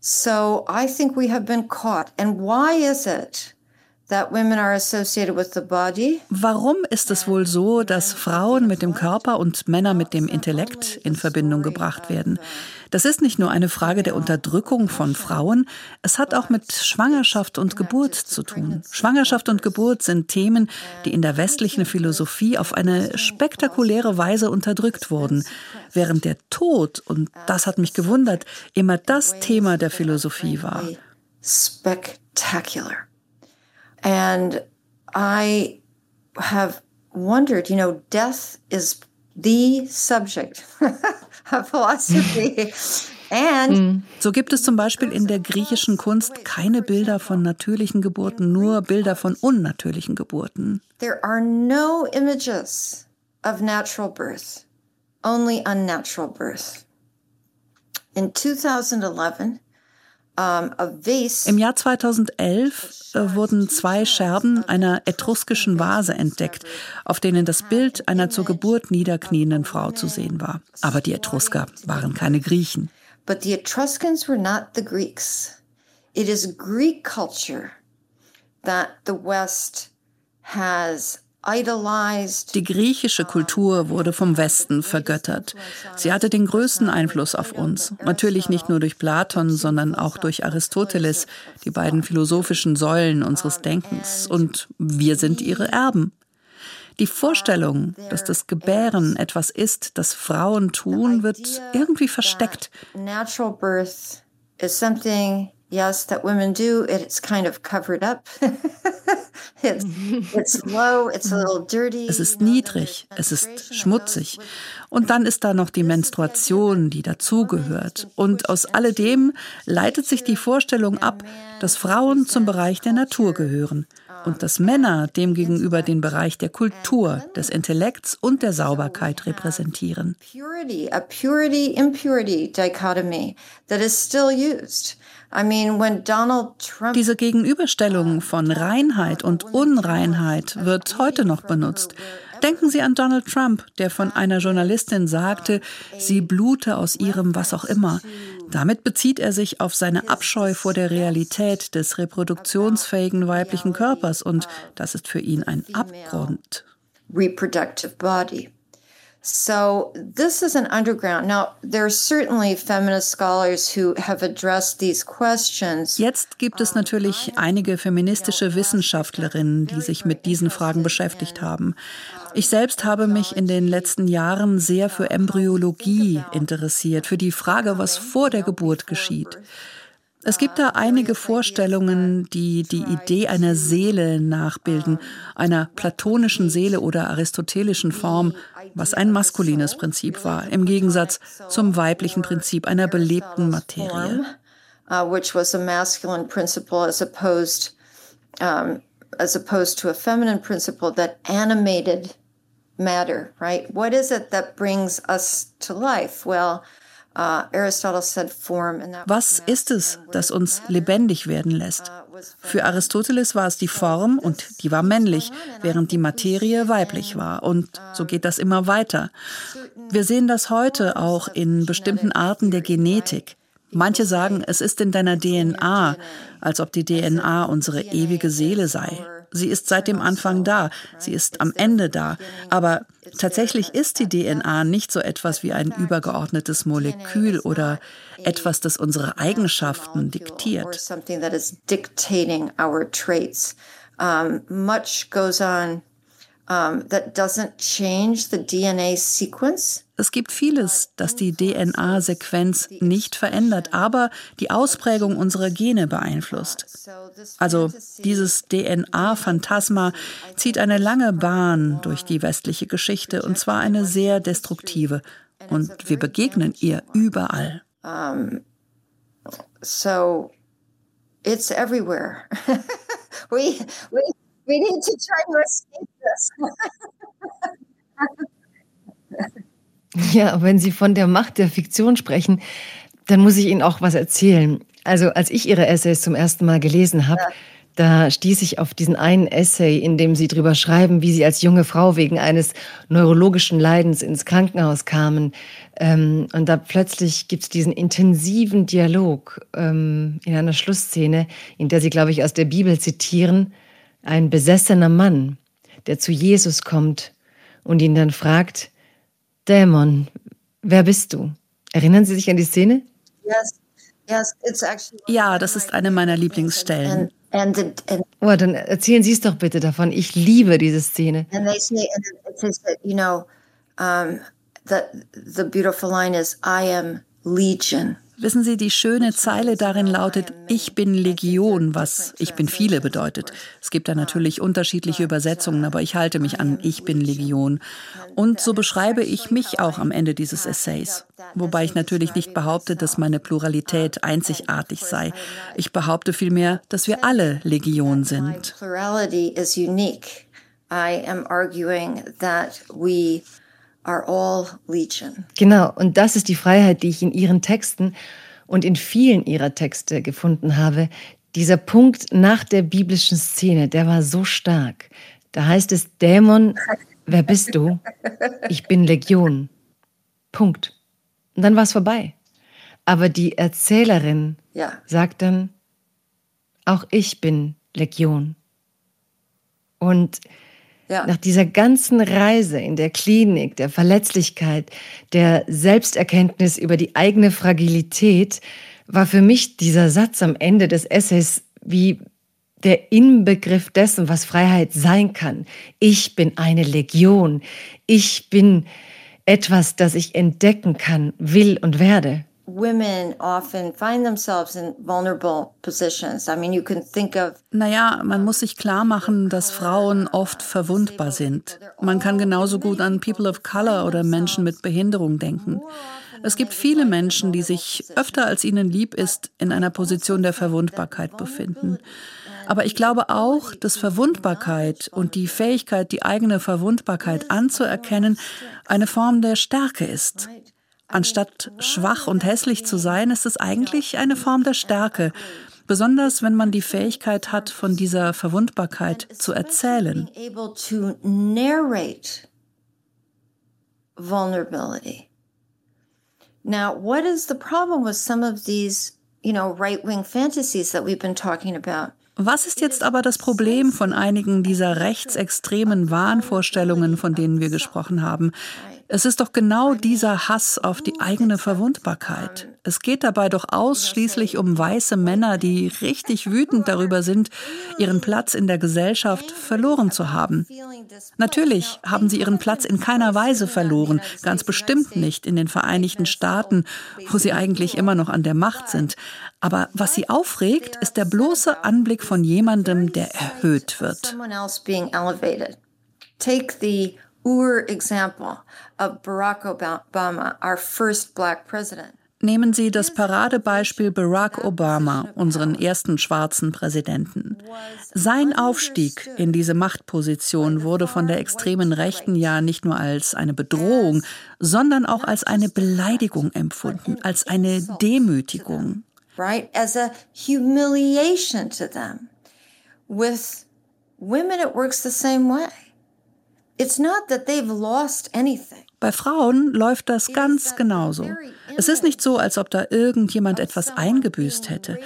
[SPEAKER 3] So I think we have been caught. And why is it?
[SPEAKER 4] Warum ist es wohl so, dass Frauen mit dem Körper und Männer mit dem Intellekt in Verbindung gebracht werden? Das ist nicht nur eine Frage der Unterdrückung von Frauen, es hat auch mit Schwangerschaft und Geburt zu tun. Schwangerschaft und Geburt sind Themen, die in der westlichen Philosophie auf eine spektakuläre Weise unterdrückt wurden, während der Tod, und das hat mich gewundert, immer das Thema der Philosophie war.
[SPEAKER 3] Spectacular. And I have wondered, you know, death is the subject of philosophy. And
[SPEAKER 4] hm. so gibt es zum Beispiel in der griechischen Kunst keine Bilder von natürlichen Geburten, nur Bilder von unnatürlichen Geburten.
[SPEAKER 3] There are no images of natural birth, only unnatural birth. In 2011,
[SPEAKER 4] im Jahr 2011 äh, wurden zwei Scherben einer etruskischen Vase entdeckt, auf denen das Bild einer zur Geburt niederknienden Frau zu sehen war. Aber die Etrusker waren keine Griechen.
[SPEAKER 3] But the Etruscans were not the Greeks. It is Greek culture that the West has
[SPEAKER 4] die griechische Kultur wurde vom Westen vergöttert. Sie hatte den größten Einfluss auf uns. Natürlich nicht nur durch Platon, sondern auch durch Aristoteles, die beiden philosophischen Säulen unseres Denkens. Und wir sind ihre Erben. Die Vorstellung, dass das Gebären etwas ist, das Frauen tun, wird irgendwie versteckt.
[SPEAKER 3] Natural birth is something yes, that women do. It's kind of covered up. it's, it's low, it's a little dirty.
[SPEAKER 4] Es ist niedrig, es ist schmutzig. Und dann ist da noch die Menstruation, die dazugehört. Und aus alledem leitet sich die Vorstellung ab, dass Frauen zum Bereich der Natur gehören und dass Männer demgegenüber den Bereich der Kultur, des Intellekts und der Sauberkeit repräsentieren.
[SPEAKER 3] Purity, a purity-impurity dichotomy that is still used.
[SPEAKER 4] Diese Gegenüberstellung von Reinheit und Unreinheit wird heute noch benutzt. Denken Sie an Donald Trump, der von einer Journalistin sagte, sie blute aus ihrem was auch immer. Damit bezieht er sich auf seine Abscheu vor der Realität des reproduktionsfähigen weiblichen Körpers und das ist für ihn ein Abgrund.
[SPEAKER 3] Reproductive body. So this is an underground. Now there are certainly feminist scholars who have addressed these questions.
[SPEAKER 4] Jetzt gibt es natürlich einige feministische Wissenschaftlerinnen, die sich mit diesen Fragen beschäftigt haben. Ich selbst habe mich in den letzten Jahren sehr für Embryologie interessiert, für die Frage, was vor der Geburt geschieht. Es gibt da einige Vorstellungen, die die Idee einer Seele nachbilden, einer platonischen Seele oder aristotelischen Form, was ein maskulines Prinzip war, im Gegensatz zum weiblichen Prinzip einer belebten Materie.
[SPEAKER 3] Uh, was a masculine principle as opposed, um, as opposed to a feminine principle that animated matter, right? What is it that brings us to life? Well,
[SPEAKER 4] Was ist es, das uns lebendig werden lässt? Uh, Für Aristoteles war es die Form und die war männlich, während die Materie weiblich war. Und so geht das immer weiter. Wir sehen das heute auch in bestimmten Arten der Genetik. Manche sagen, es ist in deiner DNA, als ob die DNA unsere ewige Seele sei. Sie ist seit dem Anfang da. Sie ist am Ende da. Aber tatsächlich ist die DNA nicht so etwas wie ein übergeordnetes Molekül oder etwas, das unsere Eigenschaften diktiert.
[SPEAKER 3] um, that doesn't change the DNA sequence.
[SPEAKER 4] Es gibt vieles, das die DNA-Sequenz nicht verändert, aber die Ausprägung unserer Gene beeinflusst. Also dieses DNA-Phantasma zieht eine lange Bahn durch die westliche Geschichte und zwar eine sehr destruktive. Und wir begegnen ihr überall.
[SPEAKER 3] Um, so it's everywhere. we, we, we need to try to escape this.
[SPEAKER 2] Ja, wenn Sie von der Macht der Fiktion sprechen, dann muss ich Ihnen auch was erzählen. Also als ich Ihre Essays zum ersten Mal gelesen habe, ja. da stieß ich auf diesen einen Essay, in dem Sie drüber schreiben, wie Sie als junge Frau wegen eines neurologischen Leidens ins Krankenhaus kamen. Ähm, und da plötzlich gibt es diesen intensiven Dialog ähm, in einer Schlussszene, in der Sie, glaube ich, aus der Bibel zitieren, ein besessener Mann, der zu Jesus kommt und ihn dann fragt, Dämon, wer bist du? Erinnern Sie sich an die Szene?
[SPEAKER 4] Ja, das ist eine meiner Lieblingsstellen.
[SPEAKER 2] Oh, dann erzählen Sie es doch bitte davon. Ich liebe diese Szene. And they say,
[SPEAKER 3] you know, um, the, the beautiful line is, I am legion.
[SPEAKER 4] Wissen Sie, die schöne Zeile darin lautet, ich bin Legion, was ich bin viele bedeutet. Es gibt da natürlich unterschiedliche Übersetzungen, aber ich halte mich an, ich bin Legion. Und so beschreibe ich mich auch am Ende dieses Essays. Wobei ich natürlich nicht behaupte, dass meine Pluralität einzigartig sei. Ich behaupte vielmehr, dass wir alle Legion sind.
[SPEAKER 3] I am arguing that we are all legion.
[SPEAKER 2] Genau, und das ist die Freiheit, die ich in Ihren Texten und in vielen Ihrer Texte gefunden habe. Dieser Punkt nach der biblischen Szene, der war so stark. Da heißt es, Dämon, wer bist du? Ich bin Legion. Punkt. Und dann war es vorbei. Aber die Erzählerin ja. sagt dann, auch ich bin Legion. Und ja. Nach dieser ganzen Reise in der Klinik, der Verletzlichkeit, der Selbsterkenntnis über die eigene Fragilität, war für mich dieser Satz am Ende des Essays wie der Inbegriff dessen, was Freiheit sein kann. Ich bin eine Legion. Ich bin etwas, das ich entdecken kann, will und werde
[SPEAKER 3] women often find themselves in vulnerable positions. I mean, you can think of
[SPEAKER 4] Naja, man muss sich klar machen, dass Frauen oft verwundbar sind. Man kann genauso gut an People of Color oder Menschen mit Behinderung denken. Es gibt viele Menschen, die sich öfter als ihnen lieb ist, in einer Position der Verwundbarkeit befinden. Aber ich glaube auch, dass Verwundbarkeit und die Fähigkeit, die eigene Verwundbarkeit anzuerkennen, eine Form der Stärke ist. Anstatt schwach und hässlich zu sein, ist es eigentlich eine Form der Stärke, besonders wenn man die Fähigkeit hat, von dieser Verwundbarkeit zu erzählen.
[SPEAKER 3] Now, what is the problem with some of these, you know, right-wing fantasies that we've been talking about?
[SPEAKER 4] Was ist jetzt aber das Problem von einigen dieser rechtsextremen Wahnvorstellungen, von denen wir gesprochen haben? Es ist doch genau dieser Hass auf die eigene Verwundbarkeit. Es geht dabei doch ausschließlich um weiße Männer, die richtig wütend darüber sind, ihren Platz in der Gesellschaft verloren zu haben. Natürlich haben sie ihren Platz in keiner Weise verloren, ganz bestimmt nicht in den Vereinigten Staaten, wo sie eigentlich immer noch an der Macht sind. Aber was sie aufregt, ist der bloße Anblick von jemandem, der erhöht wird.
[SPEAKER 3] Take the Ur-example of Barack Obama, our first black president.
[SPEAKER 4] Nehmen Sie das Paradebeispiel Barack Obama, unseren ersten schwarzen Präsidenten. Sein Aufstieg in diese Machtposition wurde von der extremen Rechten ja nicht nur als eine Bedrohung, sondern auch als eine Beleidigung empfunden, als eine Demütigung.
[SPEAKER 3] Right, as a humiliation to them. With women, it works the same way.
[SPEAKER 4] Bei Frauen läuft das ganz genauso. Es ist nicht so, als ob da irgendjemand etwas eingebüßt hätte.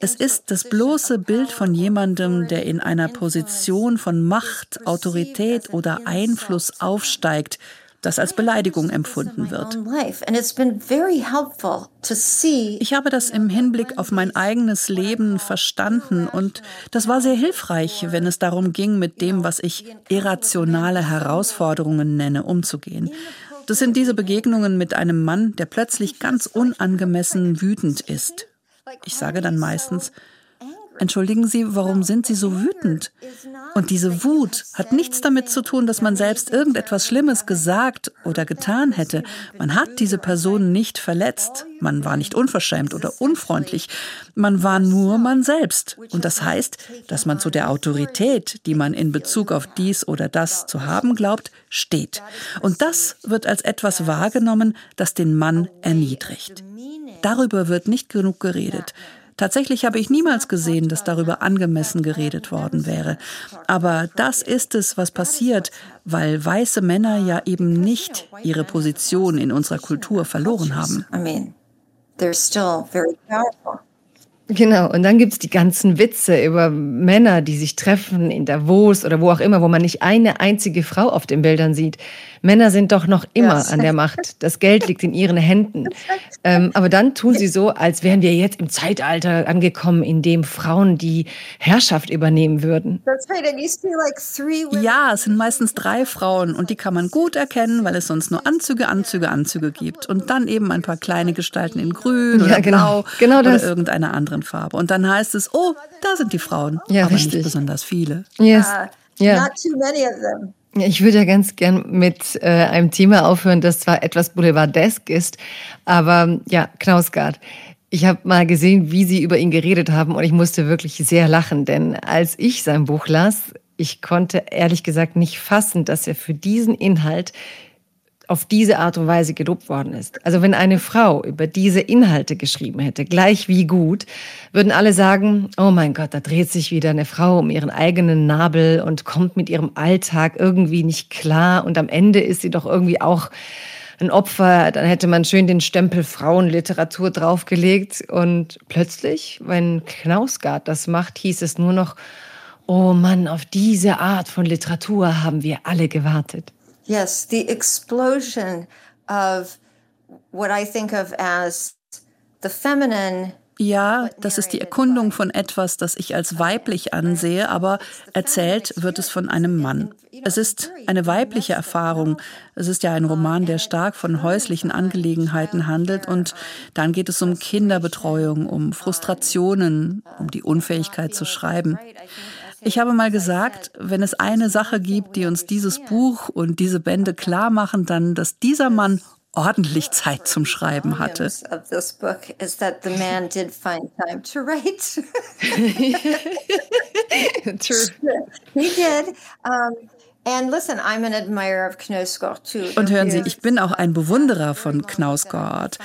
[SPEAKER 4] Es ist das bloße Bild von jemandem, der in einer Position von Macht, Autorität oder Einfluss aufsteigt, das als Beleidigung empfunden wird. Ich habe das im Hinblick auf mein eigenes Leben verstanden und das war sehr hilfreich, wenn es darum ging, mit dem, was ich irrationale Herausforderungen nenne, umzugehen. Das sind diese Begegnungen mit einem Mann, der plötzlich ganz unangemessen wütend ist. Ich sage dann meistens, Entschuldigen Sie, warum sind Sie so wütend? Und diese Wut hat nichts damit zu tun, dass man selbst irgendetwas Schlimmes gesagt oder getan hätte. Man hat diese Person nicht verletzt. Man war nicht unverschämt oder unfreundlich. Man war nur man selbst. Und das heißt, dass man zu der Autorität, die man in Bezug auf dies oder das zu haben glaubt, steht. Und das wird als etwas wahrgenommen, das den Mann erniedrigt. Darüber wird nicht genug geredet. Tatsächlich habe ich niemals gesehen, dass darüber angemessen geredet worden wäre. Aber das ist es, was passiert, weil weiße Männer ja eben nicht ihre Position in unserer Kultur verloren haben. I mean, they're still very
[SPEAKER 2] powerful. Genau, und dann gibt es die ganzen Witze über Männer, die sich treffen in Davos oder wo auch immer, wo man nicht eine einzige Frau auf den Bildern sieht. Männer sind doch noch immer yes. an der Macht. Das Geld liegt in ihren Händen. Ähm, aber dann tun sie so, als wären wir jetzt im Zeitalter angekommen, in dem Frauen die Herrschaft übernehmen würden.
[SPEAKER 4] Ja, es sind meistens drei Frauen und die kann man gut erkennen, weil es sonst nur Anzüge, Anzüge, Anzüge gibt. Und dann eben ein paar kleine Gestalten in Grün oder ja, genau. Blau genau oder irgendeiner anderen Farbe. Und dann heißt es, oh, da sind die Frauen. Ja, aber richtig. nicht besonders viele.
[SPEAKER 2] Yes. Uh, yeah. Not too many of them. Ich würde ja ganz gern mit äh, einem Thema aufhören, das zwar etwas boulevardesk ist, aber ja, Knausgard. Ich habe mal gesehen, wie Sie über ihn geredet haben und ich musste wirklich sehr lachen, denn als ich sein Buch las, ich konnte ehrlich gesagt nicht fassen, dass er für diesen Inhalt auf diese Art und Weise gelobt worden ist. Also wenn eine Frau über diese Inhalte geschrieben hätte, gleich wie gut, würden alle sagen, oh mein Gott, da dreht sich wieder eine Frau um ihren eigenen Nabel und kommt mit ihrem Alltag irgendwie nicht klar und am Ende ist sie doch irgendwie auch ein Opfer, dann hätte man schön den Stempel Frauenliteratur draufgelegt und plötzlich, wenn Knausgard das macht, hieß es nur noch, oh Mann, auf diese Art von Literatur haben wir alle gewartet.
[SPEAKER 3] Yes, the explosion of what I think of as the feminine
[SPEAKER 4] ja, das ist die Erkundung von etwas, das ich als weiblich ansehe, aber erzählt wird es von einem Mann. Es ist eine weibliche Erfahrung. Es ist ja ein Roman, der stark von häuslichen Angelegenheiten handelt und dann geht es um Kinderbetreuung, um Frustrationen, um die Unfähigkeit zu schreiben. Ich habe mal gesagt, wenn es eine Sache gibt, die uns dieses Buch und diese Bände klar machen, dann, dass dieser Mann ordentlich Zeit zum Schreiben hatte. Und hören Sie, ich bin auch ein Bewunderer von Knausgård.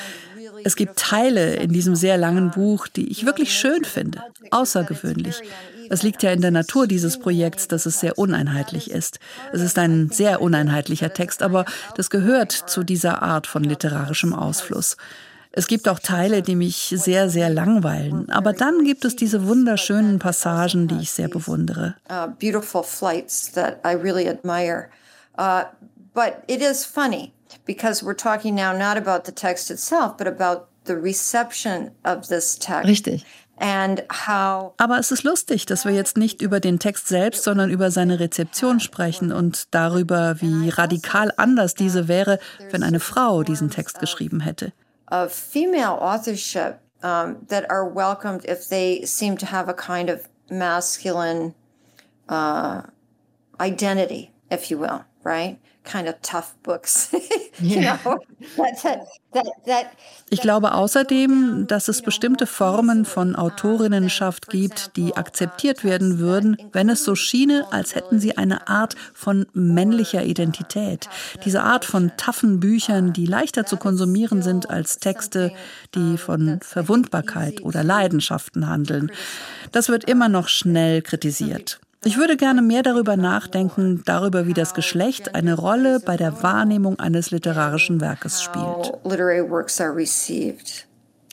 [SPEAKER 4] Es gibt Teile in diesem sehr langen Buch, die ich wirklich schön finde, außergewöhnlich. Es liegt ja in der Natur dieses Projekts, dass es sehr uneinheitlich ist. Es ist ein sehr uneinheitlicher Text, aber das gehört zu dieser Art von literarischem Ausfluss. Es gibt auch Teile, die mich sehr, sehr langweilen. Aber dann gibt es diese wunderschönen Passagen, die ich sehr bewundere. Uh, beautiful flights that I really admire. Uh, but it is funny because we're talking now not about the text itself, but about the reception of this text.
[SPEAKER 2] Richtig.
[SPEAKER 4] Aber es ist lustig, dass wir jetzt nicht über den Text selbst, sondern über seine Rezeption sprechen und darüber, wie radikal anders diese wäre, wenn eine Frau diesen Text geschrieben hätte. Are welcomed if to have a kind of uh, you tough books. Ich glaube außerdem, dass es bestimmte Formen von Autorinnenschaft gibt, die akzeptiert werden würden, wenn es so schiene, als hätten sie eine Art von männlicher Identität. Diese Art von taffen Büchern, die leichter zu konsumieren sind als Texte, die von Verwundbarkeit oder Leidenschaften handeln. Das wird immer noch schnell kritisiert. Ich würde gerne mehr darüber nachdenken, darüber, wie das Geschlecht eine Rolle bei der Wahrnehmung eines literarischen Werkes spielt.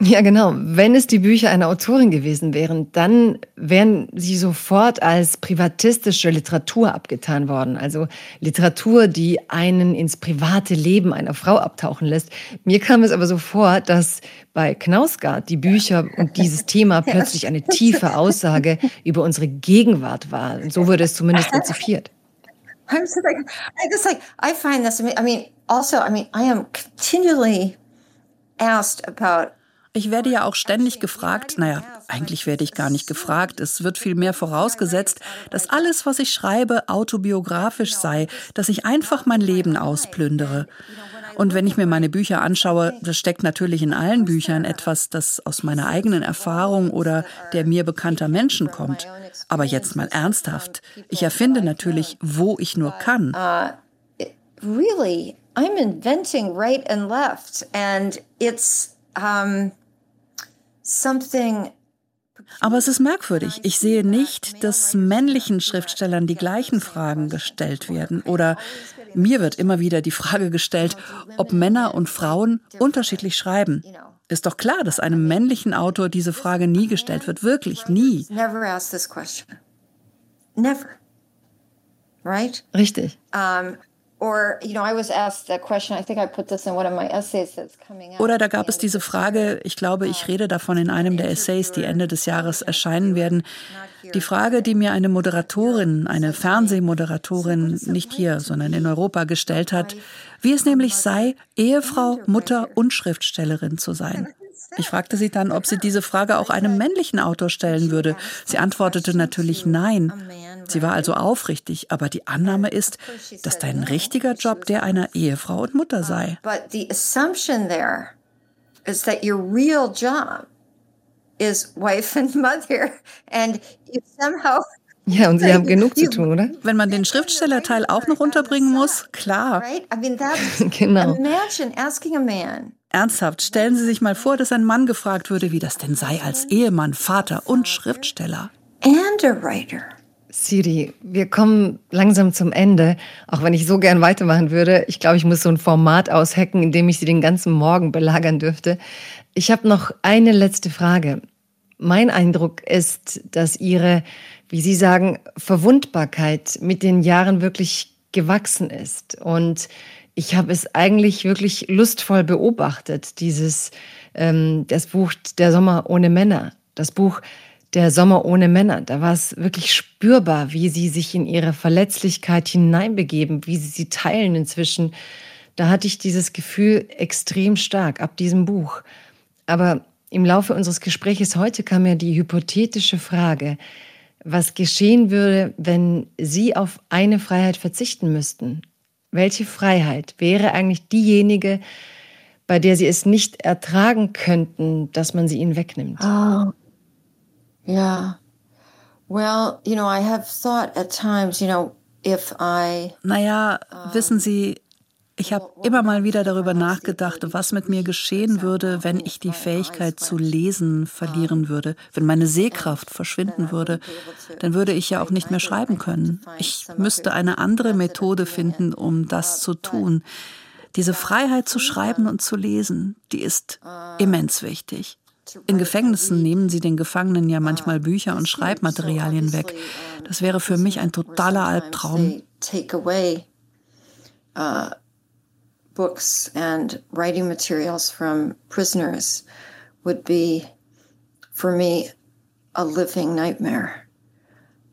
[SPEAKER 2] Ja, genau. Wenn es die Bücher einer Autorin gewesen wären, dann wären sie sofort als privatistische Literatur abgetan worden. Also Literatur, die einen ins private Leben einer Frau abtauchen lässt. Mir kam es aber so vor, dass bei Knausgard die Bücher und dieses Thema plötzlich eine tiefe Aussage über unsere Gegenwart war. Und so wurde es zumindest rezipiert.
[SPEAKER 3] I'm just like, I just like, I find this, I mean, also, I mean, I am continually asked about
[SPEAKER 4] ich werde ja auch ständig gefragt, naja, eigentlich werde ich gar nicht gefragt, es wird vielmehr vorausgesetzt, dass alles, was ich schreibe, autobiografisch sei, dass ich einfach mein Leben ausplündere. Und wenn ich mir meine Bücher anschaue, das steckt natürlich in allen Büchern etwas, das aus meiner eigenen Erfahrung oder der mir bekannter Menschen kommt. Aber jetzt mal ernsthaft, ich erfinde natürlich, wo ich nur kann. Uh,
[SPEAKER 3] really, I'm inventing right and left and it's um
[SPEAKER 4] aber es ist merkwürdig. Ich sehe nicht, dass männlichen Schriftstellern die gleichen Fragen gestellt werden. Oder mir wird immer wieder die Frage gestellt, ob Männer und Frauen unterschiedlich schreiben. Ist doch klar, dass einem männlichen Autor diese Frage nie gestellt wird. Wirklich nie.
[SPEAKER 2] Richtig.
[SPEAKER 4] Oder da gab es diese Frage, ich glaube, ich rede davon in einem der Essays, die Ende des Jahres erscheinen werden. Die Frage, die mir eine Moderatorin, eine Fernsehmoderatorin, nicht hier, sondern in Europa gestellt hat, wie es nämlich sei, Ehefrau, Mutter und Schriftstellerin zu sein. Ich fragte sie dann, ob sie diese Frage auch einem männlichen Autor stellen würde. Sie antwortete natürlich nein. Sie war also aufrichtig, aber die Annahme ist, dass dein richtiger Job der einer Ehefrau und Mutter sei.
[SPEAKER 3] But the assumption there is that your real job is wife and mother and you somehow
[SPEAKER 2] ja, und Sie haben genug zu tun, oder?
[SPEAKER 4] Wenn man den Schriftstellerteil auch noch unterbringen muss, klar.
[SPEAKER 2] genau.
[SPEAKER 4] Ernsthaft, stellen Sie sich mal vor, dass ein Mann gefragt würde, wie das denn sei als Ehemann, Vater und Schriftsteller.
[SPEAKER 3] And a writer.
[SPEAKER 2] Siri, wir kommen langsam zum Ende, auch wenn ich so gern weitermachen würde. Ich glaube, ich muss so ein Format aushacken, in dem ich Sie den ganzen Morgen belagern dürfte. Ich habe noch eine letzte Frage. Mein Eindruck ist, dass Ihre, wie Sie sagen, Verwundbarkeit mit den Jahren wirklich gewachsen ist. Und ich habe es eigentlich wirklich lustvoll beobachtet, dieses, ähm, das Buch Der Sommer ohne Männer, das Buch der Sommer ohne Männer. Da war es wirklich spürbar, wie sie sich in ihre Verletzlichkeit hineinbegeben, wie sie sie teilen inzwischen. Da hatte ich dieses Gefühl extrem stark ab diesem Buch. Aber im Laufe unseres Gespräches heute kam mir die hypothetische Frage, was geschehen würde, wenn Sie auf eine Freiheit verzichten müssten. Welche Freiheit wäre eigentlich diejenige, bei der Sie es nicht ertragen könnten, dass man sie Ihnen wegnimmt?
[SPEAKER 3] Oh, Yeah. Well, you know, I have thought at times, you know, if I.
[SPEAKER 4] Naja, wissen Sie, ich habe immer mal wieder darüber nachgedacht, was mit mir geschehen würde, wenn ich die Fähigkeit zu lesen verlieren würde, wenn meine Sehkraft verschwinden würde. Dann würde ich ja auch nicht mehr schreiben können. Ich müsste eine andere Methode finden, um das zu tun. Diese Freiheit zu schreiben und zu lesen, die ist immens wichtig. In Gefängnissen nehmen sie den Gefangenen ja manchmal Bücher und Schreibmaterialien weg. Das wäre für mich ein totaler Albtraum.
[SPEAKER 3] Books and writing materials from prisoners would be for me a living nightmare.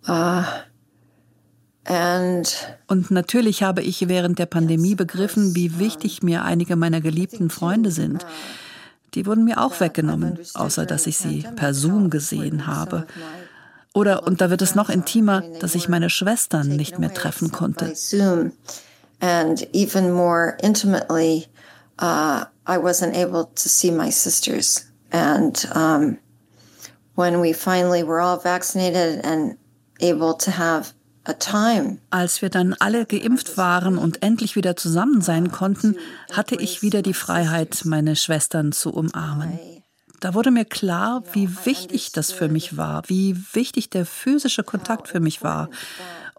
[SPEAKER 3] Uh,
[SPEAKER 4] und natürlich habe ich während der Pandemie begriffen, wie wichtig mir einige meiner geliebten Freunde sind. Die wurden mir auch weggenommen, außer dass ich sie per Zoom gesehen habe. Oder, und da wird es noch intimer, dass ich meine Schwestern nicht mehr treffen konnte.
[SPEAKER 3] And even more intimately, uh, I wasn't able to see my sisters. And um, when we finally were all vaccinated and able to have
[SPEAKER 4] als wir dann alle geimpft waren und endlich wieder zusammen sein konnten, hatte ich wieder die Freiheit, meine Schwestern zu umarmen. Da wurde mir klar, wie wichtig das für mich war, wie wichtig der physische Kontakt für mich war.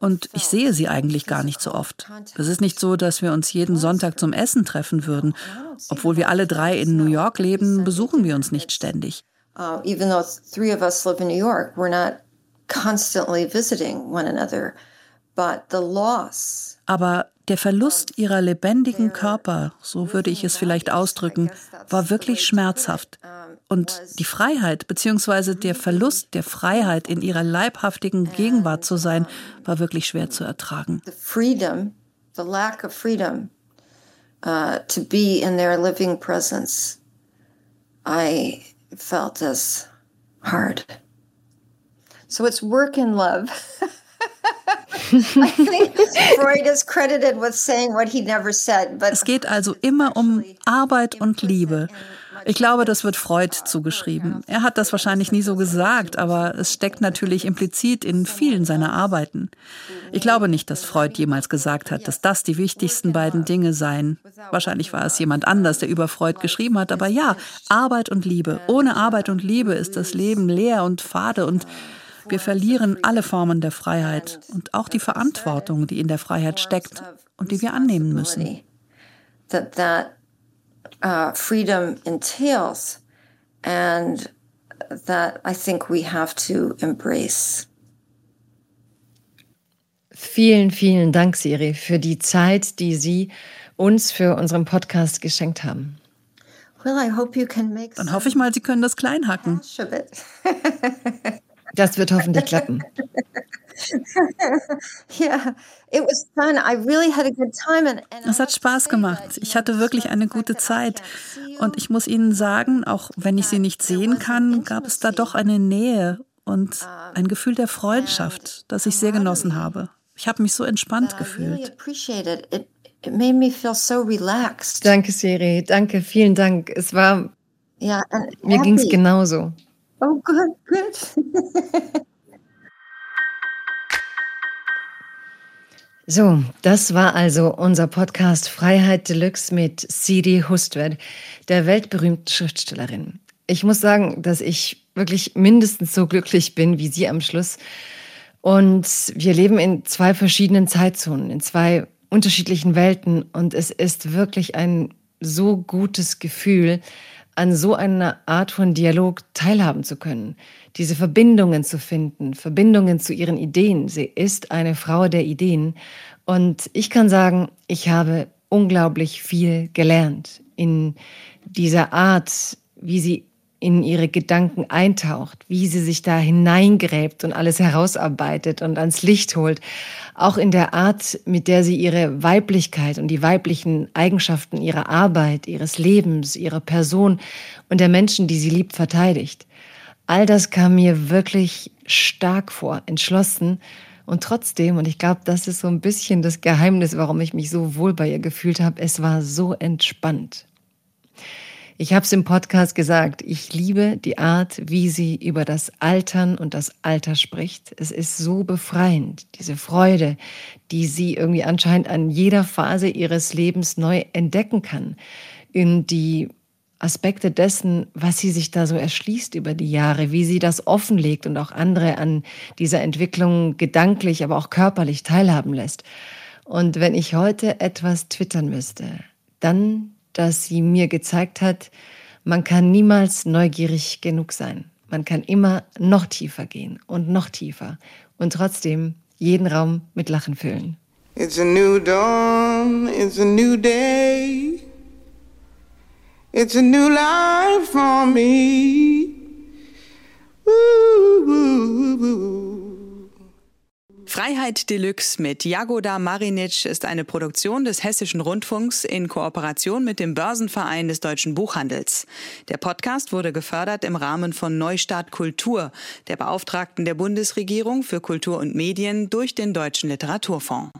[SPEAKER 4] Und ich sehe sie eigentlich gar nicht so oft. Es ist nicht so, dass wir uns jeden Sonntag zum Essen treffen würden. Obwohl wir alle drei in New York leben, besuchen wir uns nicht ständig.
[SPEAKER 3] Uh, even though three of us live in New York, we're not constantly visiting one another. But the loss
[SPEAKER 4] aber der Verlust ihrer lebendigen Körper, so würde ich es vielleicht ausdrücken, war wirklich schmerzhaft. Und die Freiheit bzw. der Verlust der Freiheit in ihrer leibhaftigen Gegenwart zu sein, war wirklich schwer zu ertragen.
[SPEAKER 3] The freedom, the lack of freedom uh, to be in their living presence, I felt as hard. So it's work and love.
[SPEAKER 4] Es geht also immer um Arbeit und Liebe. Ich glaube, das wird Freud zugeschrieben. Er hat das wahrscheinlich nie so gesagt, aber es steckt natürlich implizit in vielen seiner Arbeiten. Ich glaube nicht, dass Freud jemals gesagt hat, dass das die wichtigsten beiden Dinge seien. Wahrscheinlich war es jemand anders, der über Freud geschrieben hat, aber ja, Arbeit und Liebe. Ohne Arbeit und Liebe ist das Leben leer und fade und wir verlieren alle Formen der Freiheit und auch die Verantwortung, die in der Freiheit steckt und die wir annehmen müssen.
[SPEAKER 3] That that uh, freedom entails and that I think we have to embrace.
[SPEAKER 2] Vielen, vielen Dank, Siri, für die Zeit, die Sie uns für unseren Podcast geschenkt haben.
[SPEAKER 3] Well, I hope you can make
[SPEAKER 4] Dann hoffe ich mal, Sie können das klein hacken.
[SPEAKER 2] Das wird hoffentlich klappen.
[SPEAKER 4] Es hat Spaß gemacht. Ich hatte wirklich eine gute Zeit. Und ich muss Ihnen sagen, auch wenn ich Sie nicht sehen kann, gab es da doch eine Nähe und ein Gefühl der Freundschaft, das ich sehr genossen habe. Ich habe mich so entspannt gefühlt.
[SPEAKER 2] Danke, Siri. Danke, vielen Dank. Es war. mir ging es genauso.
[SPEAKER 3] Oh, good, good.
[SPEAKER 2] so, das war also unser Podcast Freiheit Deluxe mit Sidi Hustvedt, der weltberühmten Schriftstellerin. Ich muss sagen, dass ich wirklich mindestens so glücklich bin wie Sie am Schluss. Und wir leben in zwei verschiedenen Zeitzonen, in zwei unterschiedlichen Welten. Und es ist wirklich ein so gutes Gefühl, an so einer Art von Dialog teilhaben zu können, diese Verbindungen zu finden, Verbindungen zu ihren Ideen. Sie ist eine Frau der Ideen und ich kann sagen, ich habe unglaublich viel gelernt in dieser Art, wie sie in ihre Gedanken eintaucht, wie sie sich da hineingräbt und alles herausarbeitet und ans Licht holt. Auch in der Art, mit der sie ihre Weiblichkeit und die weiblichen Eigenschaften ihrer Arbeit, ihres Lebens, ihrer Person und der Menschen, die sie liebt, verteidigt. All das kam mir wirklich stark vor, entschlossen und trotzdem, und ich glaube, das ist so ein bisschen das Geheimnis, warum ich mich so wohl bei ihr gefühlt habe, es war so entspannt. Ich habe es im Podcast gesagt, ich liebe die Art, wie sie über das Altern und das Alter spricht. Es ist so befreiend, diese Freude, die sie irgendwie anscheinend an jeder Phase ihres Lebens neu entdecken kann. In die Aspekte dessen, was sie sich da so erschließt über die Jahre, wie sie das offenlegt und auch andere an dieser Entwicklung gedanklich, aber auch körperlich teilhaben lässt. Und wenn ich heute etwas twittern müsste, dann dass sie mir gezeigt hat, man kann niemals neugierig genug sein. Man kann immer noch tiefer gehen und noch tiefer und trotzdem jeden Raum mit Lachen füllen.
[SPEAKER 1] It's a new dawn, it's a new day. It's a new life for me. Woo, woo, woo,
[SPEAKER 5] Freiheit Deluxe mit Jagoda Marinic ist eine Produktion des Hessischen Rundfunks in Kooperation mit dem Börsenverein des deutschen Buchhandels. Der Podcast wurde gefördert im Rahmen von Neustart Kultur, der Beauftragten der Bundesregierung für Kultur und Medien durch den Deutschen Literaturfonds.